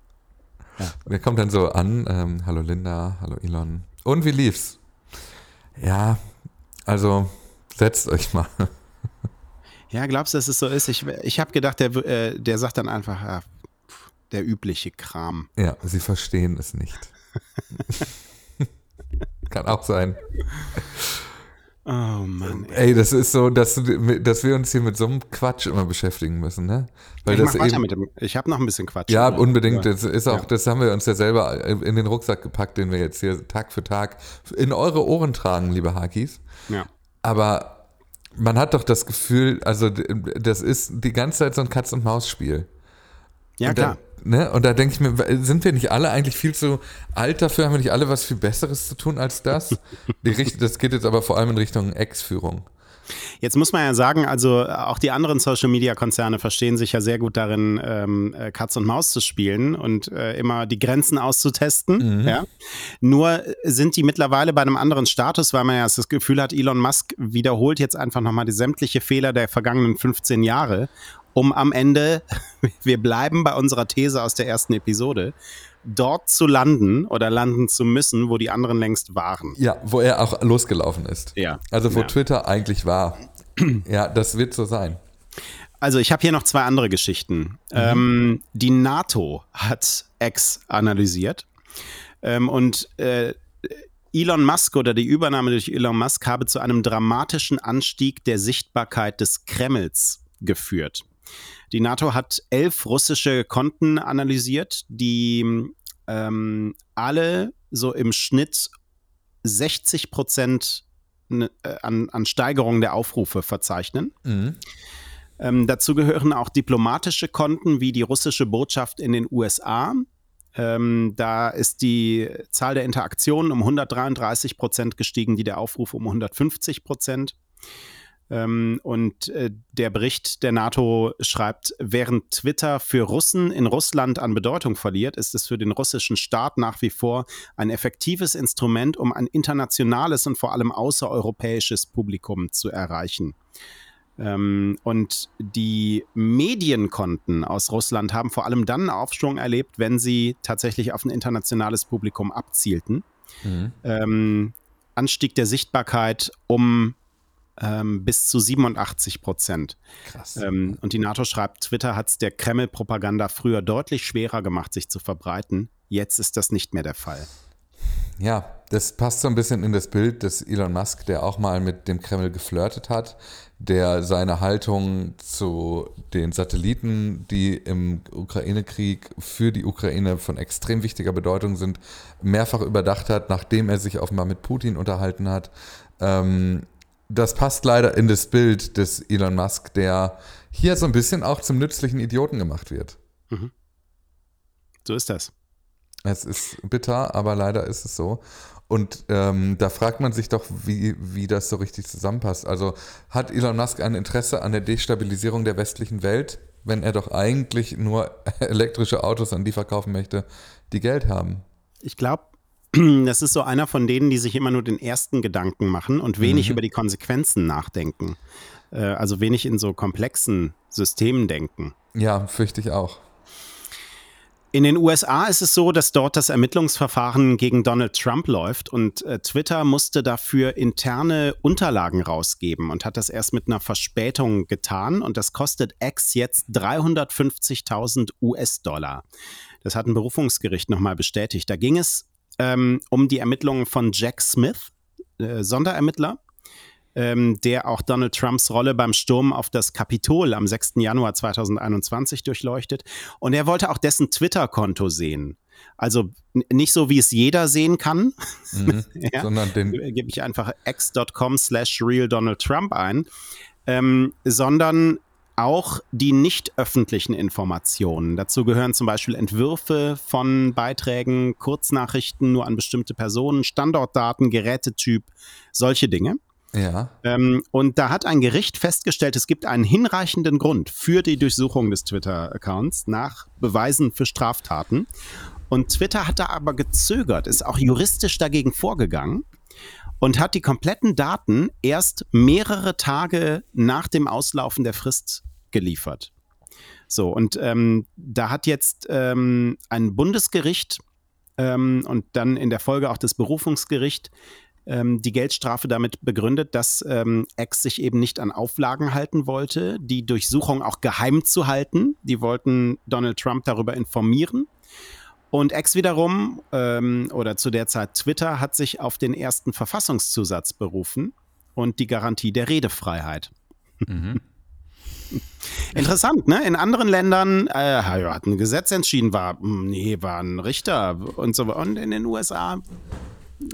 ja. Der kommt dann so an, ähm, hallo Linda, hallo Elon. Und wie lief's? Ja, also setzt euch mal. Ja, glaubst du, dass es so ist? Ich, ich habe gedacht, der, äh, der sagt dann einfach, ja, der übliche Kram. Ja, sie verstehen es nicht. Kann auch sein. Oh Mann. Ey. ey, das ist so, dass, dass wir uns hier mit so einem Quatsch immer beschäftigen müssen, ne? Weil ich das eben, mit dem, ich habe noch ein bisschen Quatsch. Ja, oder? unbedingt. Das ist auch, ja. das haben wir uns ja selber in den Rucksack gepackt, den wir jetzt hier Tag für Tag in eure Ohren tragen, liebe Hakis. Ja. Aber man hat doch das Gefühl, also das ist die ganze Zeit so ein Katz-und-Maus-Spiel. Ja, und klar. Ne? Und da denke ich mir, sind wir nicht alle eigentlich viel zu alt dafür? Haben wir nicht alle was viel Besseres zu tun als das? Die, das geht jetzt aber vor allem in Richtung Ex-Führung. Jetzt muss man ja sagen, also auch die anderen Social-Media-Konzerne verstehen sich ja sehr gut darin, ähm, äh, Katz und Maus zu spielen und äh, immer die Grenzen auszutesten. Mhm. Ja? Nur sind die mittlerweile bei einem anderen Status, weil man ja das Gefühl hat, Elon Musk wiederholt jetzt einfach nochmal die sämtliche Fehler der vergangenen 15 Jahre um am Ende, wir bleiben bei unserer These aus der ersten Episode, dort zu landen oder landen zu müssen, wo die anderen längst waren. Ja, wo er auch losgelaufen ist. Ja. Also wo ja. Twitter eigentlich war. ja, das wird so sein. Also ich habe hier noch zwei andere Geschichten. Mhm. Ähm, die NATO hat X analysiert ähm, und äh, Elon Musk oder die Übernahme durch Elon Musk habe zu einem dramatischen Anstieg der Sichtbarkeit des Kremls geführt. Die NATO hat elf russische Konten analysiert, die ähm, alle so im Schnitt 60 Prozent äh, an, an Steigerung der Aufrufe verzeichnen. Mhm. Ähm, dazu gehören auch diplomatische Konten wie die russische Botschaft in den USA. Ähm, da ist die Zahl der Interaktionen um 133 Prozent gestiegen, die der Aufruf um 150 Prozent. Ähm, und äh, der Bericht der NATO schreibt, während Twitter für Russen in Russland an Bedeutung verliert, ist es für den russischen Staat nach wie vor ein effektives Instrument, um ein internationales und vor allem außereuropäisches Publikum zu erreichen. Ähm, und die Medienkonten aus Russland haben vor allem dann einen Aufschwung erlebt, wenn sie tatsächlich auf ein internationales Publikum abzielten. Mhm. Ähm, Anstieg der Sichtbarkeit um ähm, bis zu 87 Prozent. Krass. Ähm, und die NATO schreibt, Twitter hat es der Kreml-Propaganda früher deutlich schwerer gemacht, sich zu verbreiten. Jetzt ist das nicht mehr der Fall. Ja, das passt so ein bisschen in das Bild des Elon Musk, der auch mal mit dem Kreml geflirtet hat, der seine Haltung zu den Satelliten, die im Ukraine-Krieg für die Ukraine von extrem wichtiger Bedeutung sind, mehrfach überdacht hat, nachdem er sich offenbar mit Putin unterhalten hat. Ähm, das passt leider in das Bild des Elon Musk, der hier so ein bisschen auch zum nützlichen Idioten gemacht wird. Mhm. So ist das. Es ist bitter, aber leider ist es so. Und ähm, da fragt man sich doch, wie, wie das so richtig zusammenpasst. Also hat Elon Musk ein Interesse an der Destabilisierung der westlichen Welt, wenn er doch eigentlich nur elektrische Autos an die verkaufen möchte, die Geld haben? Ich glaube, das ist so einer von denen, die sich immer nur den ersten Gedanken machen und wenig mhm. über die Konsequenzen nachdenken. Äh, also wenig in so komplexen Systemen denken. Ja, fürchte ich auch. In den USA ist es so, dass dort das Ermittlungsverfahren gegen Donald Trump läuft und äh, Twitter musste dafür interne Unterlagen rausgeben und hat das erst mit einer Verspätung getan und das kostet X jetzt 350.000 US-Dollar. Das hat ein Berufungsgericht nochmal bestätigt. Da ging es ähm, um die Ermittlungen von Jack Smith, äh, Sonderermittler, ähm, der auch Donald Trumps Rolle beim Sturm auf das Kapitol am 6. Januar 2021 durchleuchtet. Und er wollte auch dessen Twitter-Konto sehen. Also nicht so, wie es jeder sehen kann, mhm, ja, sondern den gebe ich einfach x.com slash real Donald Trump ein, ähm, sondern auch die nicht öffentlichen Informationen. Dazu gehören zum Beispiel Entwürfe von Beiträgen, Kurznachrichten nur an bestimmte Personen, Standortdaten, Gerätetyp, solche Dinge. Ja. Ähm, und da hat ein Gericht festgestellt, es gibt einen hinreichenden Grund für die Durchsuchung des Twitter-Accounts nach Beweisen für Straftaten. Und Twitter hat da aber gezögert, ist auch juristisch dagegen vorgegangen und hat die kompletten Daten erst mehrere Tage nach dem Auslaufen der Frist geliefert. So, und ähm, da hat jetzt ähm, ein Bundesgericht ähm, und dann in der Folge auch das Berufungsgericht ähm, die Geldstrafe damit begründet, dass ähm, sich eben nicht an Auflagen halten wollte, die Durchsuchung auch geheim zu halten. Die wollten Donald Trump darüber informieren. Und X wiederum, ähm, oder zu der Zeit Twitter, hat sich auf den ersten Verfassungszusatz berufen und die Garantie der Redefreiheit. Mhm. Interessant, ne? In anderen Ländern äh, hat ein Gesetz entschieden, war, hm, nee, war ein Richter und so. Und in den USA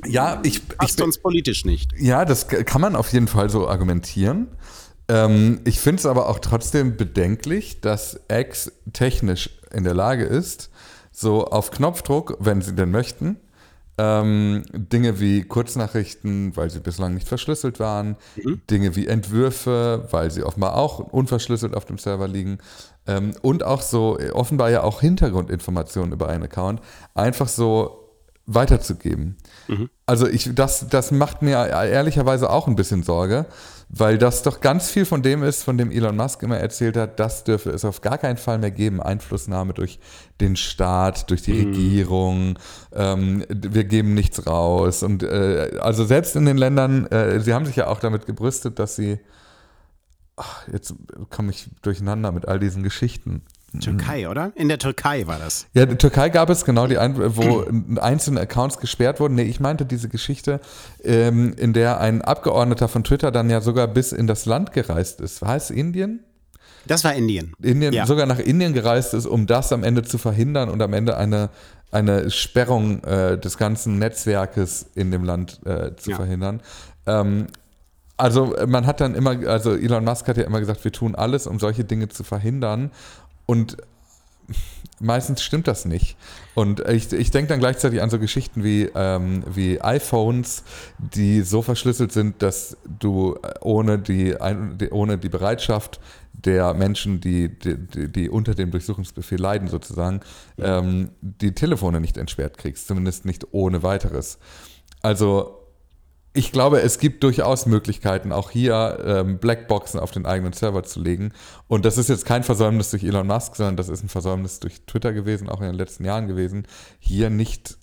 ja, ich. Passt ich, uns politisch nicht. Ja, das kann man auf jeden Fall so argumentieren. Ähm, ich finde es aber auch trotzdem bedenklich, dass X technisch in der Lage ist, so auf Knopfdruck, wenn sie denn möchten, ähm, Dinge wie Kurznachrichten, weil sie bislang nicht verschlüsselt waren, mhm. Dinge wie Entwürfe, weil sie offenbar auch unverschlüsselt auf dem Server liegen. Ähm, und auch so offenbar ja auch Hintergrundinformationen über einen Account. Einfach so weiterzugeben. Mhm. Also ich, das, das macht mir ehrlicherweise auch ein bisschen Sorge, weil das doch ganz viel von dem ist, von dem Elon Musk immer erzählt hat, das dürfe es auf gar keinen Fall mehr geben. Einflussnahme durch den Staat, durch die mhm. Regierung, ähm, wir geben nichts raus. Und äh, also selbst in den Ländern, äh, sie haben sich ja auch damit gebrüstet, dass sie ach, jetzt komme ich durcheinander mit all diesen Geschichten. Türkei, oder? In der Türkei war das. Ja, in der Türkei gab es genau die, ein wo einzelne Accounts gesperrt wurden. Nee, ich meinte diese Geschichte, ähm, in der ein Abgeordneter von Twitter dann ja sogar bis in das Land gereist ist. War es Indien? Das war Indien. Indien, ja. sogar nach Indien gereist ist, um das am Ende zu verhindern und am Ende eine, eine Sperrung äh, des ganzen Netzwerkes in dem Land äh, zu ja. verhindern. Ähm, also man hat dann immer, also Elon Musk hat ja immer gesagt, wir tun alles, um solche Dinge zu verhindern. Und meistens stimmt das nicht. Und ich, ich denke dann gleichzeitig an so Geschichten wie, ähm, wie iPhones, die so verschlüsselt sind, dass du ohne die, ohne die Bereitschaft der Menschen, die, die, die unter dem Durchsuchungsbefehl leiden, sozusagen, ähm, die Telefone nicht entsperrt kriegst, zumindest nicht ohne weiteres. Also ich glaube, es gibt durchaus Möglichkeiten, auch hier ähm, Blackboxen auf den eigenen Server zu legen. Und das ist jetzt kein Versäumnis durch Elon Musk, sondern das ist ein Versäumnis durch Twitter gewesen, auch in den letzten Jahren gewesen, hier nicht,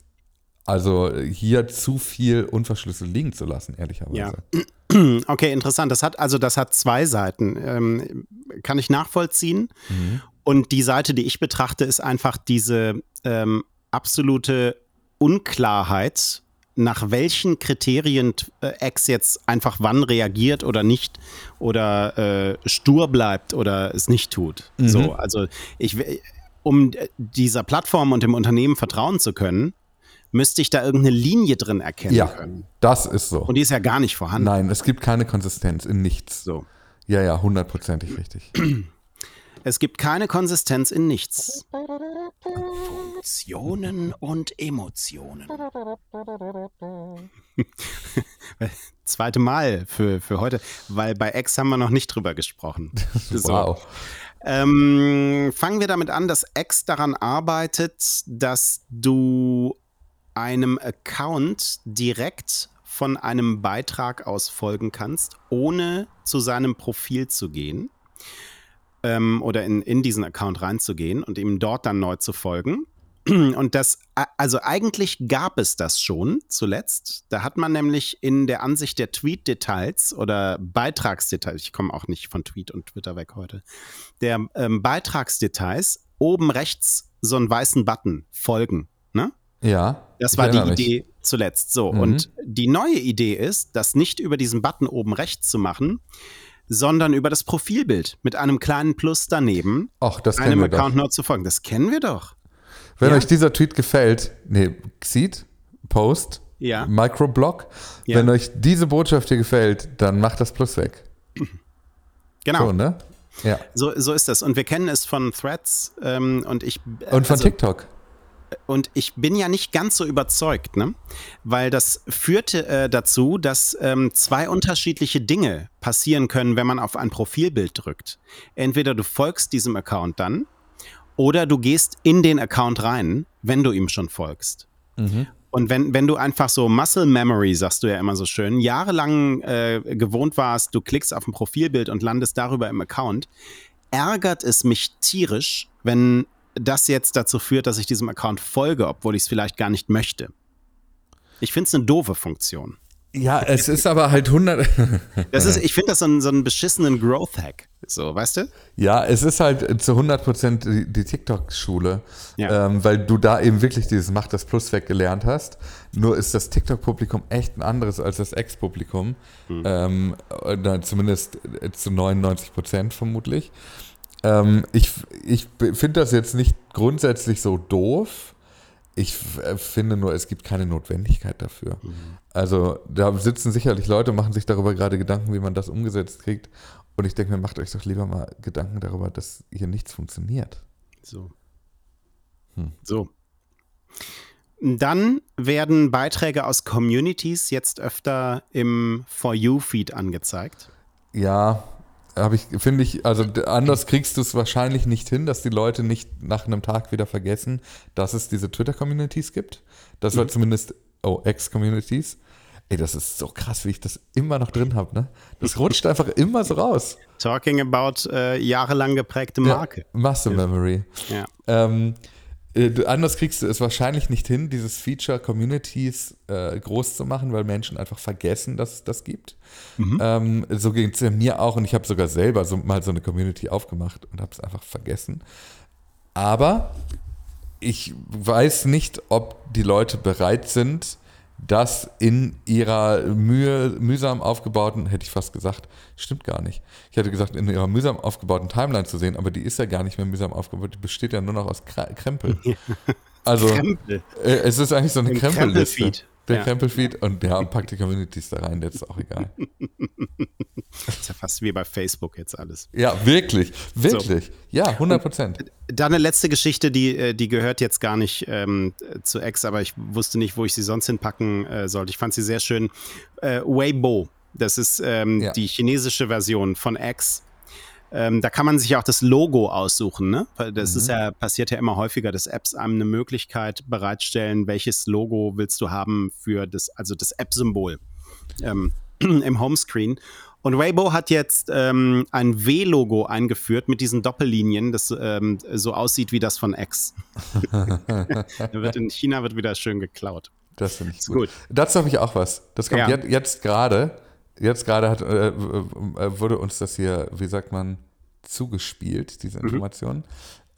also hier zu viel unverschlüsselt liegen zu lassen, ehrlicherweise. Ja. Okay, interessant. Das hat also das hat zwei Seiten. Ähm, kann ich nachvollziehen. Mhm. Und die Seite, die ich betrachte, ist einfach diese ähm, absolute Unklarheit nach welchen Kriterien äh, X jetzt einfach wann reagiert oder nicht oder äh, stur bleibt oder es nicht tut. Mhm. So, also ich, um dieser Plattform und dem Unternehmen vertrauen zu können, müsste ich da irgendeine Linie drin erkennen ja, können. Das ist so. Und die ist ja gar nicht vorhanden. Nein, es gibt keine Konsistenz in nichts. So. Ja, ja, hundertprozentig richtig. Es gibt keine Konsistenz in nichts. Funktionen und Emotionen. Zweite Mal für, für heute, weil bei X haben wir noch nicht drüber gesprochen. So. Wow. Ähm, fangen wir damit an, dass X daran arbeitet, dass du einem Account direkt von einem Beitrag aus folgen kannst, ohne zu seinem Profil zu gehen ähm, oder in, in diesen Account reinzugehen und ihm dort dann neu zu folgen. Und das, also eigentlich gab es das schon zuletzt. Da hat man nämlich in der Ansicht der Tweet-Details oder Beitragsdetails, ich komme auch nicht von Tweet und Twitter weg heute, der ähm, Beitragsdetails oben rechts so einen weißen Button, folgen. Ne? Ja. Das war die Idee mich. zuletzt. So. Mhm. Und die neue Idee ist, das nicht über diesen Button oben rechts zu machen, sondern über das Profilbild mit einem kleinen Plus daneben, Ach, das einem wir Account nur zu folgen. Das kennen wir doch. Wenn ja? euch dieser Tweet gefällt, nee, sieht, Post, ja. Microblog, ja. wenn euch diese Botschaft hier gefällt, dann macht das Plus weg. Genau. So, ne? Ja. So, so ist das. Und wir kennen es von Threads ähm, und ich. Und von also, TikTok. Und ich bin ja nicht ganz so überzeugt, ne? weil das führte äh, dazu, dass ähm, zwei unterschiedliche Dinge passieren können, wenn man auf ein Profilbild drückt. Entweder du folgst diesem Account dann oder du gehst in den Account rein, wenn du ihm schon folgst. Mhm. Und wenn, wenn du einfach so Muscle Memory, sagst du ja immer so schön, jahrelang äh, gewohnt warst, du klickst auf ein Profilbild und landest darüber im Account, ärgert es mich tierisch, wenn das jetzt dazu führt, dass ich diesem Account folge, obwohl ich es vielleicht gar nicht möchte. Ich finde es eine doofe Funktion. Ja, es ist aber halt 100. das ist, ich finde das so, ein, so einen beschissenen Growth-Hack. So, weißt du? Ja, es ist halt zu 100 Prozent die, die TikTok-Schule, ja. ähm, weil du da eben wirklich dieses Macht das Plus weg gelernt hast. Nur ist das TikTok-Publikum echt ein anderes als das Ex-Publikum. Mhm. Ähm, zumindest zu 99 Prozent vermutlich. Ähm, ich ich finde das jetzt nicht grundsätzlich so doof. Ich äh, finde nur, es gibt keine Notwendigkeit dafür. Mhm. Also da sitzen sicherlich Leute, machen sich darüber gerade Gedanken, wie man das umgesetzt kriegt. Und ich denke mir, macht euch doch lieber mal Gedanken darüber, dass hier nichts funktioniert. So. Hm. So. Dann werden Beiträge aus Communities jetzt öfter im For You-Feed angezeigt. Ja, habe ich, finde ich, also anders kriegst du es wahrscheinlich nicht hin, dass die Leute nicht nach einem Tag wieder vergessen, dass es diese Twitter-Communities gibt. Das war mhm. zumindest, oh, Ex-Communities. Ey, das ist so krass, wie ich das immer noch drin habe, ne? Das rutscht einfach immer so raus. Talking about äh, jahrelang geprägte Marke. Ja, Muscle Memory. Ja. Ähm, äh, anders kriegst du es wahrscheinlich nicht hin, dieses Feature Communities äh, groß zu machen, weil Menschen einfach vergessen, dass es das gibt. Mhm. Ähm, so ging es mir auch und ich habe sogar selber so, mal so eine Community aufgemacht und habe es einfach vergessen. Aber ich weiß nicht, ob die Leute bereit sind, das in ihrer Mühe, mühsam aufgebauten, hätte ich fast gesagt, stimmt gar nicht. Ich hätte gesagt, in ihrer mühsam aufgebauten Timeline zu sehen, aber die ist ja gar nicht mehr mühsam aufgebaut, die besteht ja nur noch aus Krempel. Also Krempel. Äh, es ist eigentlich so eine Krempelliste. Der ja. Krempelfeed und ja, packt die Communities da rein, das ist auch egal. Das ist ja fast wie bei Facebook jetzt alles. Ja, wirklich, wirklich. So. Ja, 100 Prozent. Da eine letzte Geschichte, die, äh, die gehört jetzt gar nicht ähm, zu X, aber ich wusste nicht, wo ich sie sonst hinpacken äh, sollte. Ich fand sie sehr schön. Äh, Weibo, das ist ähm, ja. die chinesische Version von X. Ähm, da kann man sich auch das Logo aussuchen. Ne? Das mhm. ist ja, passiert ja immer häufiger, dass Apps einem eine Möglichkeit bereitstellen, welches Logo willst du haben für das, also das App-Symbol ähm, im Homescreen. Und Weibo hat jetzt ähm, ein W-Logo eingeführt mit diesen Doppellinien, das ähm, so aussieht wie das von X. in China wird wieder schön geklaut. Das finde ich gut. gut. Dazu habe ich auch was. Das kommt ja. jetzt, jetzt gerade jetzt gerade hat, äh, äh, wurde uns das hier, wie sagt man, zugespielt, diese mhm. Information. Mhm.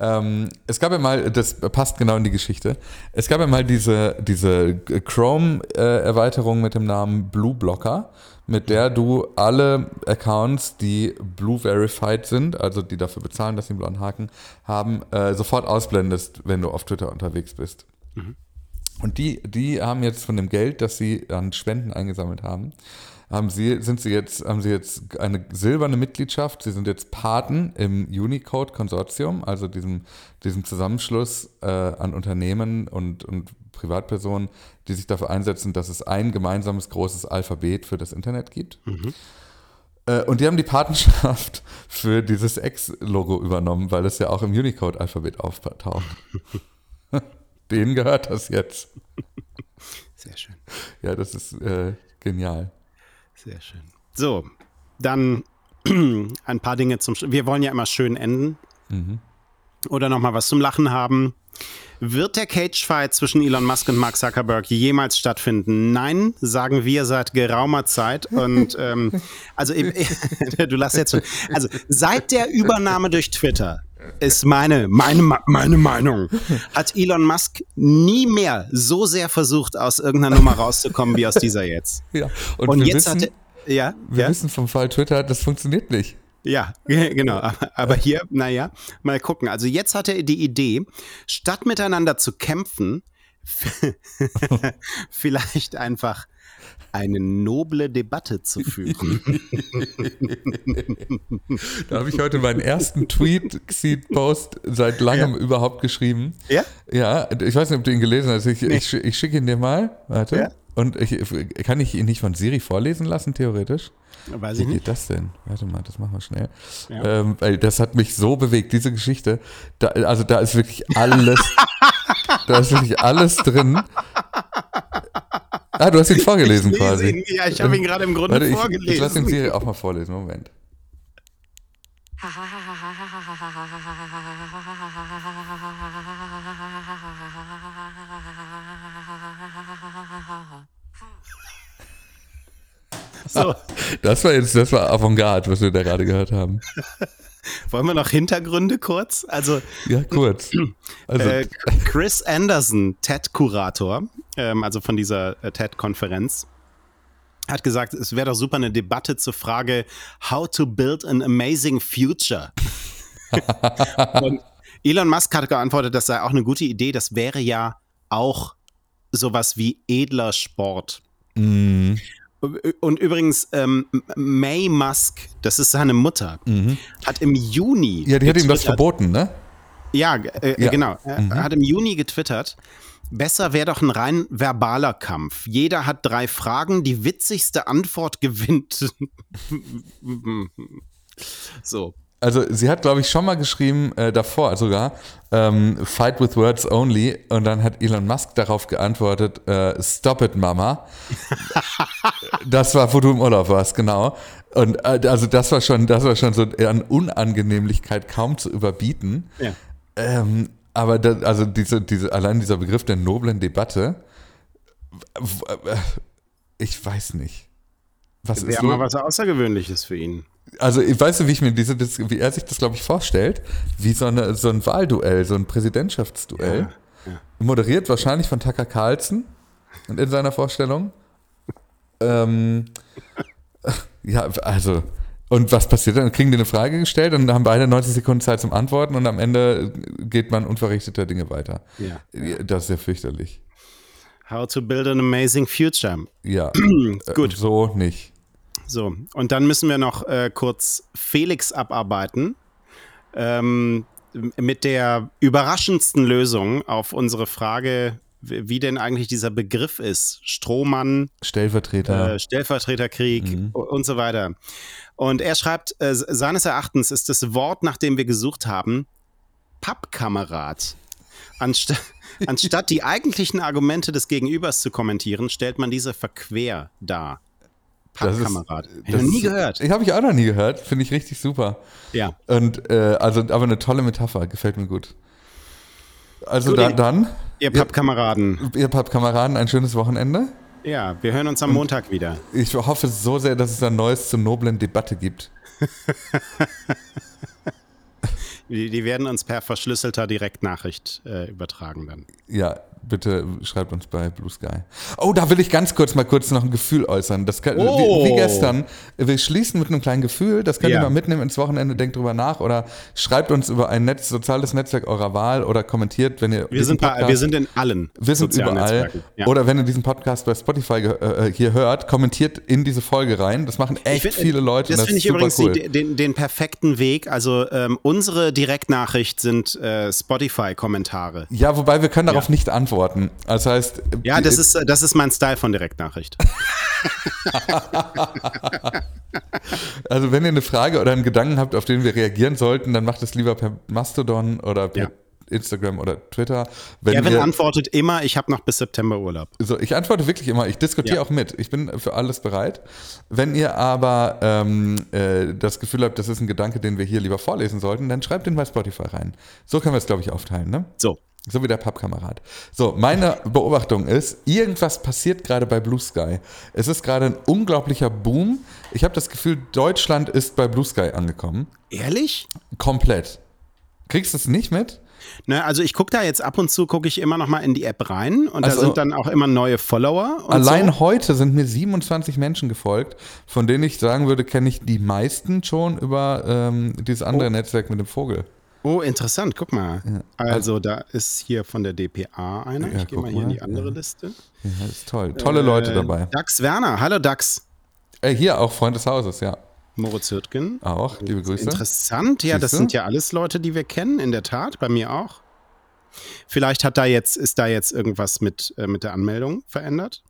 Ähm, es gab ja mal, das passt genau in die Geschichte, es gab ja mal diese, diese Chrome-Erweiterung mit dem Namen Blue Blocker, mit der du alle Accounts, die Blue Verified sind, also die dafür bezahlen, dass sie einen blauen Haken haben, äh, sofort ausblendest, wenn du auf Twitter unterwegs bist. Mhm. Und die, die haben jetzt von dem Geld, das sie an Spenden eingesammelt haben, haben sie, sind sie jetzt, haben sie jetzt eine silberne Mitgliedschaft. Sie sind jetzt Paten im Unicode-Konsortium, also diesem, diesem Zusammenschluss äh, an Unternehmen und, und Privatpersonen, die sich dafür einsetzen, dass es ein gemeinsames großes Alphabet für das Internet gibt. Mhm. Äh, und die haben die Patenschaft für dieses X-Logo übernommen, weil es ja auch im Unicode-Alphabet auftaucht. Denen gehört das jetzt. Sehr schön. Ja, das ist äh, genial. Sehr schön. So, dann ein paar Dinge zum. Sch Wir wollen ja immer schön enden. Mhm. Oder nochmal was zum Lachen haben. Wird der Cage-Fight zwischen Elon Musk und Mark Zuckerberg jemals stattfinden? Nein, sagen wir seit geraumer Zeit. Und ähm, also du lass jetzt schon. Also seit der Übernahme durch Twitter ist meine, meine, meine Meinung, hat Elon Musk nie mehr so sehr versucht, aus irgendeiner Nummer rauszukommen, wie aus dieser jetzt. Ja, und, und jetzt wissen, hat er, ja, wir ja? wissen vom Fall Twitter, das funktioniert nicht. Ja, genau. Aber hier, naja, mal gucken. Also jetzt hat er die Idee, statt miteinander zu kämpfen, vielleicht einfach eine noble Debatte zu führen. da habe ich heute meinen ersten Tweet, Post seit langem ja. überhaupt geschrieben. Ja? Ja, ich weiß nicht, ob du ihn gelesen hast. Ich, nee. ich, ich schicke ihn dir mal. Warte. Ja? Und ich, kann ich ihn nicht von Siri vorlesen lassen, theoretisch? Weiß Wie ich geht nicht. das denn? Warte mal, das machen wir schnell. Ja. Ähm, weil das hat mich so bewegt, diese Geschichte. Da, also da ist wirklich alles, da ist wirklich alles drin. Ah, du hast ihn vorgelesen quasi. Ihn, ja, ich habe ihn gerade im Grunde Warte, vorgelesen. Ich, ich lasse den Siri auch mal vorlesen. Moment. So. Das war jetzt, das war Avantgarde, was wir da gerade gehört haben. Wollen wir noch Hintergründe kurz? Also, ja, kurz. Also. Äh, Chris Anderson, TED-Kurator, ähm, also von dieser äh, TED-Konferenz, hat gesagt, es wäre doch super eine Debatte zur Frage, how to build an amazing future. Und Elon Musk hat geantwortet, das sei auch eine gute Idee. Das wäre ja auch sowas wie edler Sport. Mm. Und übrigens, ähm, May Musk, das ist seine Mutter, mhm. hat im Juni. Ja, die hat ihm das verboten, ne? Ja, äh, ja. genau. Er Mhm. hat im Juni getwittert. Besser wäre doch ein rein verbaler Kampf. Jeder hat drei Fragen, die witzigste Antwort gewinnt. so. Also sie hat, glaube ich, schon mal geschrieben, äh, davor sogar, ähm, Fight with Words Only. Und dann hat Elon Musk darauf geantwortet, äh, Stop it, Mama. das war, wo du im Urlaub warst, genau. Und äh, also das war schon, das war schon so an Unangenehmlichkeit kaum zu überbieten. Ja. Ähm, aber das, also diese, diese, allein dieser Begriff der noblen Debatte, ich weiß nicht. Was Wäre mal was Außergewöhnliches für ihn. Also, ich weiß nicht, wie ich mir diese, wie er sich das, glaube ich, vorstellt, wie so, eine, so ein Wahlduell, so ein Präsidentschaftsduell. Ja, ja. Moderiert wahrscheinlich von Tucker Carlson und in seiner Vorstellung. Ähm, ja, also, und was passiert dann? Kriegen die eine Frage gestellt und haben beide 90 Sekunden Zeit zum Antworten und am Ende geht man unverrichteter Dinge weiter. Ja. Das ist ja fürchterlich. How to build an amazing future. Ja. Gut. Äh, so nicht. So, und dann müssen wir noch äh, kurz Felix abarbeiten. Ähm, mit der überraschendsten Lösung auf unsere Frage, wie denn eigentlich dieser Begriff ist. Strohmann, Stellvertreter, äh, Stellvertreterkrieg Mhm. und so weiter. Und er schreibt, äh, seines Erachtens ist das Wort, nach dem wir gesucht haben, Pappkamerad. Anst anstatt die eigentlichen Argumente des Gegenübers zu kommentieren, stellt man diese verquer dar. Pappkamerad. Ich noch nie gehört. Ich habe ich auch noch nie gehört. Finde ich richtig super. Ja. Und äh, also, aber eine tolle Metapher, gefällt mir gut. Also da, dann, Ihr Pappkameraden. ihr Pappkameraden, ein schönes Wochenende. Ja, wir hören uns am Montag wieder. Ich hoffe so sehr, dass es ein Neues zur noblen Debatte gibt. Die, die werden uns per verschlüsselter Direktnachricht äh, übertragen dann. Ja, bitte schreibt uns bei Blue Sky. Oh, da will ich ganz kurz mal kurz noch ein Gefühl äußern. Das kann, Oh. wie, wie gestern. Wir schließen mit einem kleinen Gefühl. Das könnt Ja. ihr mal mitnehmen ins Wochenende. Denkt drüber nach oder schreibt uns über ein Netz, soziales Netzwerk eurer Wahl oder kommentiert, wenn ihr Wir sind, bei, wir sind in allen wir sind überall. Ja. Oder wenn ihr diesen Podcast bei Spotify ge- äh, hier hört, kommentiert in diese Folge rein. Das machen echt find- viele Leute. Das und finde ich übrigens cool. die, den, den perfekten Weg. Also ähm, unsere Direktnachricht sind äh, Spotify-Kommentare. Ja, wobei wir können darauf nicht antworten. Das heißt, Ja, das ist, äh, das ist mein Style von Direktnachricht. also wenn ihr eine Frage oder einen Gedanken habt, auf den wir reagieren sollten, dann macht es lieber per Mastodon oder per Ja. Instagram oder Twitter. Wenn Kevin ihr, antwortet immer, ich habe noch bis September Urlaub. so, ich antworte wirklich immer, ich diskutiere Ja. auch mit. Ich bin für alles bereit. Wenn ihr aber ähm, äh, das Gefühl habt, das ist ein Gedanke, den wir hier lieber vorlesen sollten, dann schreibt den bei Spotify rein. So können wir es, glaube ich, aufteilen, ne? So. So wie der Pappkamerad. So, meine Beobachtung ist, irgendwas passiert gerade bei Blue Sky. Es ist gerade ein unglaublicher Boom. Ich habe das Gefühl, Deutschland ist bei Blue Sky angekommen. Ehrlich? Komplett. Kriegst du es nicht mit? Ne, also ich gucke da jetzt ab und zu, gucke ich immer noch mal in die App rein und Also- da sind dann auch immer neue Follower. Allein so. heute sind mir 27 Menschen gefolgt, von denen ich sagen würde, kenne ich die meisten schon über ähm, dieses andere Netzwerk mit dem Vogel. Oh, interessant, guck mal. Also da ist hier von der DPA einer. Ja, ich gehe mal hier in mal, die andere ja. Liste. Ja, das ist toll. Tolle Leute Äh, dabei. Dax Werner, hallo Dax. Äh, hier auch Freund des Hauses, ja. Moritz Hürtgen. Auch, liebe Grüße. Interessant, ja, das sind ja alles Leute, die wir kennen, in der Tat, bei mir auch. Vielleicht hat da jetzt, ist da jetzt irgendwas mit, äh, mit der Anmeldung verändert.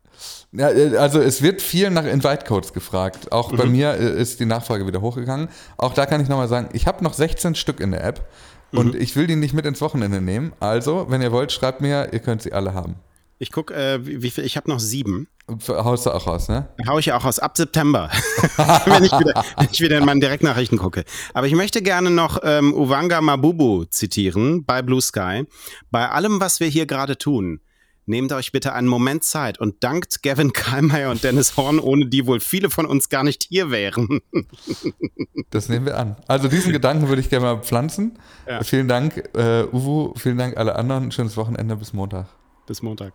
Ja, äh, also es wird viel nach Invite-Codes gefragt. Auch Mhm. bei mir äh, ist die Nachfrage wieder hochgegangen. Auch da kann ich nochmal sagen, ich habe noch 16 Stück in der App und Mhm. ich will die nicht mit ins Wochenende nehmen. Also, wenn ihr wollt, schreibt mir, ihr könnt sie alle haben. Ich gucke, äh, wie, viel, ich habe noch sieben. Haust du auch raus, ne? Hau ich ja auch aus ab September, wenn, ich wieder, wenn ich wieder in meine Direktnachrichten gucke. Aber ich möchte gerne noch ähm, Uvanga Mabubu zitieren bei Blue Sky. Bei allem, was wir hier gerade tun, nehmt euch bitte einen Moment Zeit und dankt Gavin Kallmeier und Dennis Horn, ohne die wohl viele von uns gar nicht hier wären. Das nehmen wir an. Also diesen Gedanken würde ich gerne mal pflanzen. Ja. Vielen Dank, äh, Uwu. Vielen Dank alle anderen. Schönes Wochenende bis Montag. Bis Montag.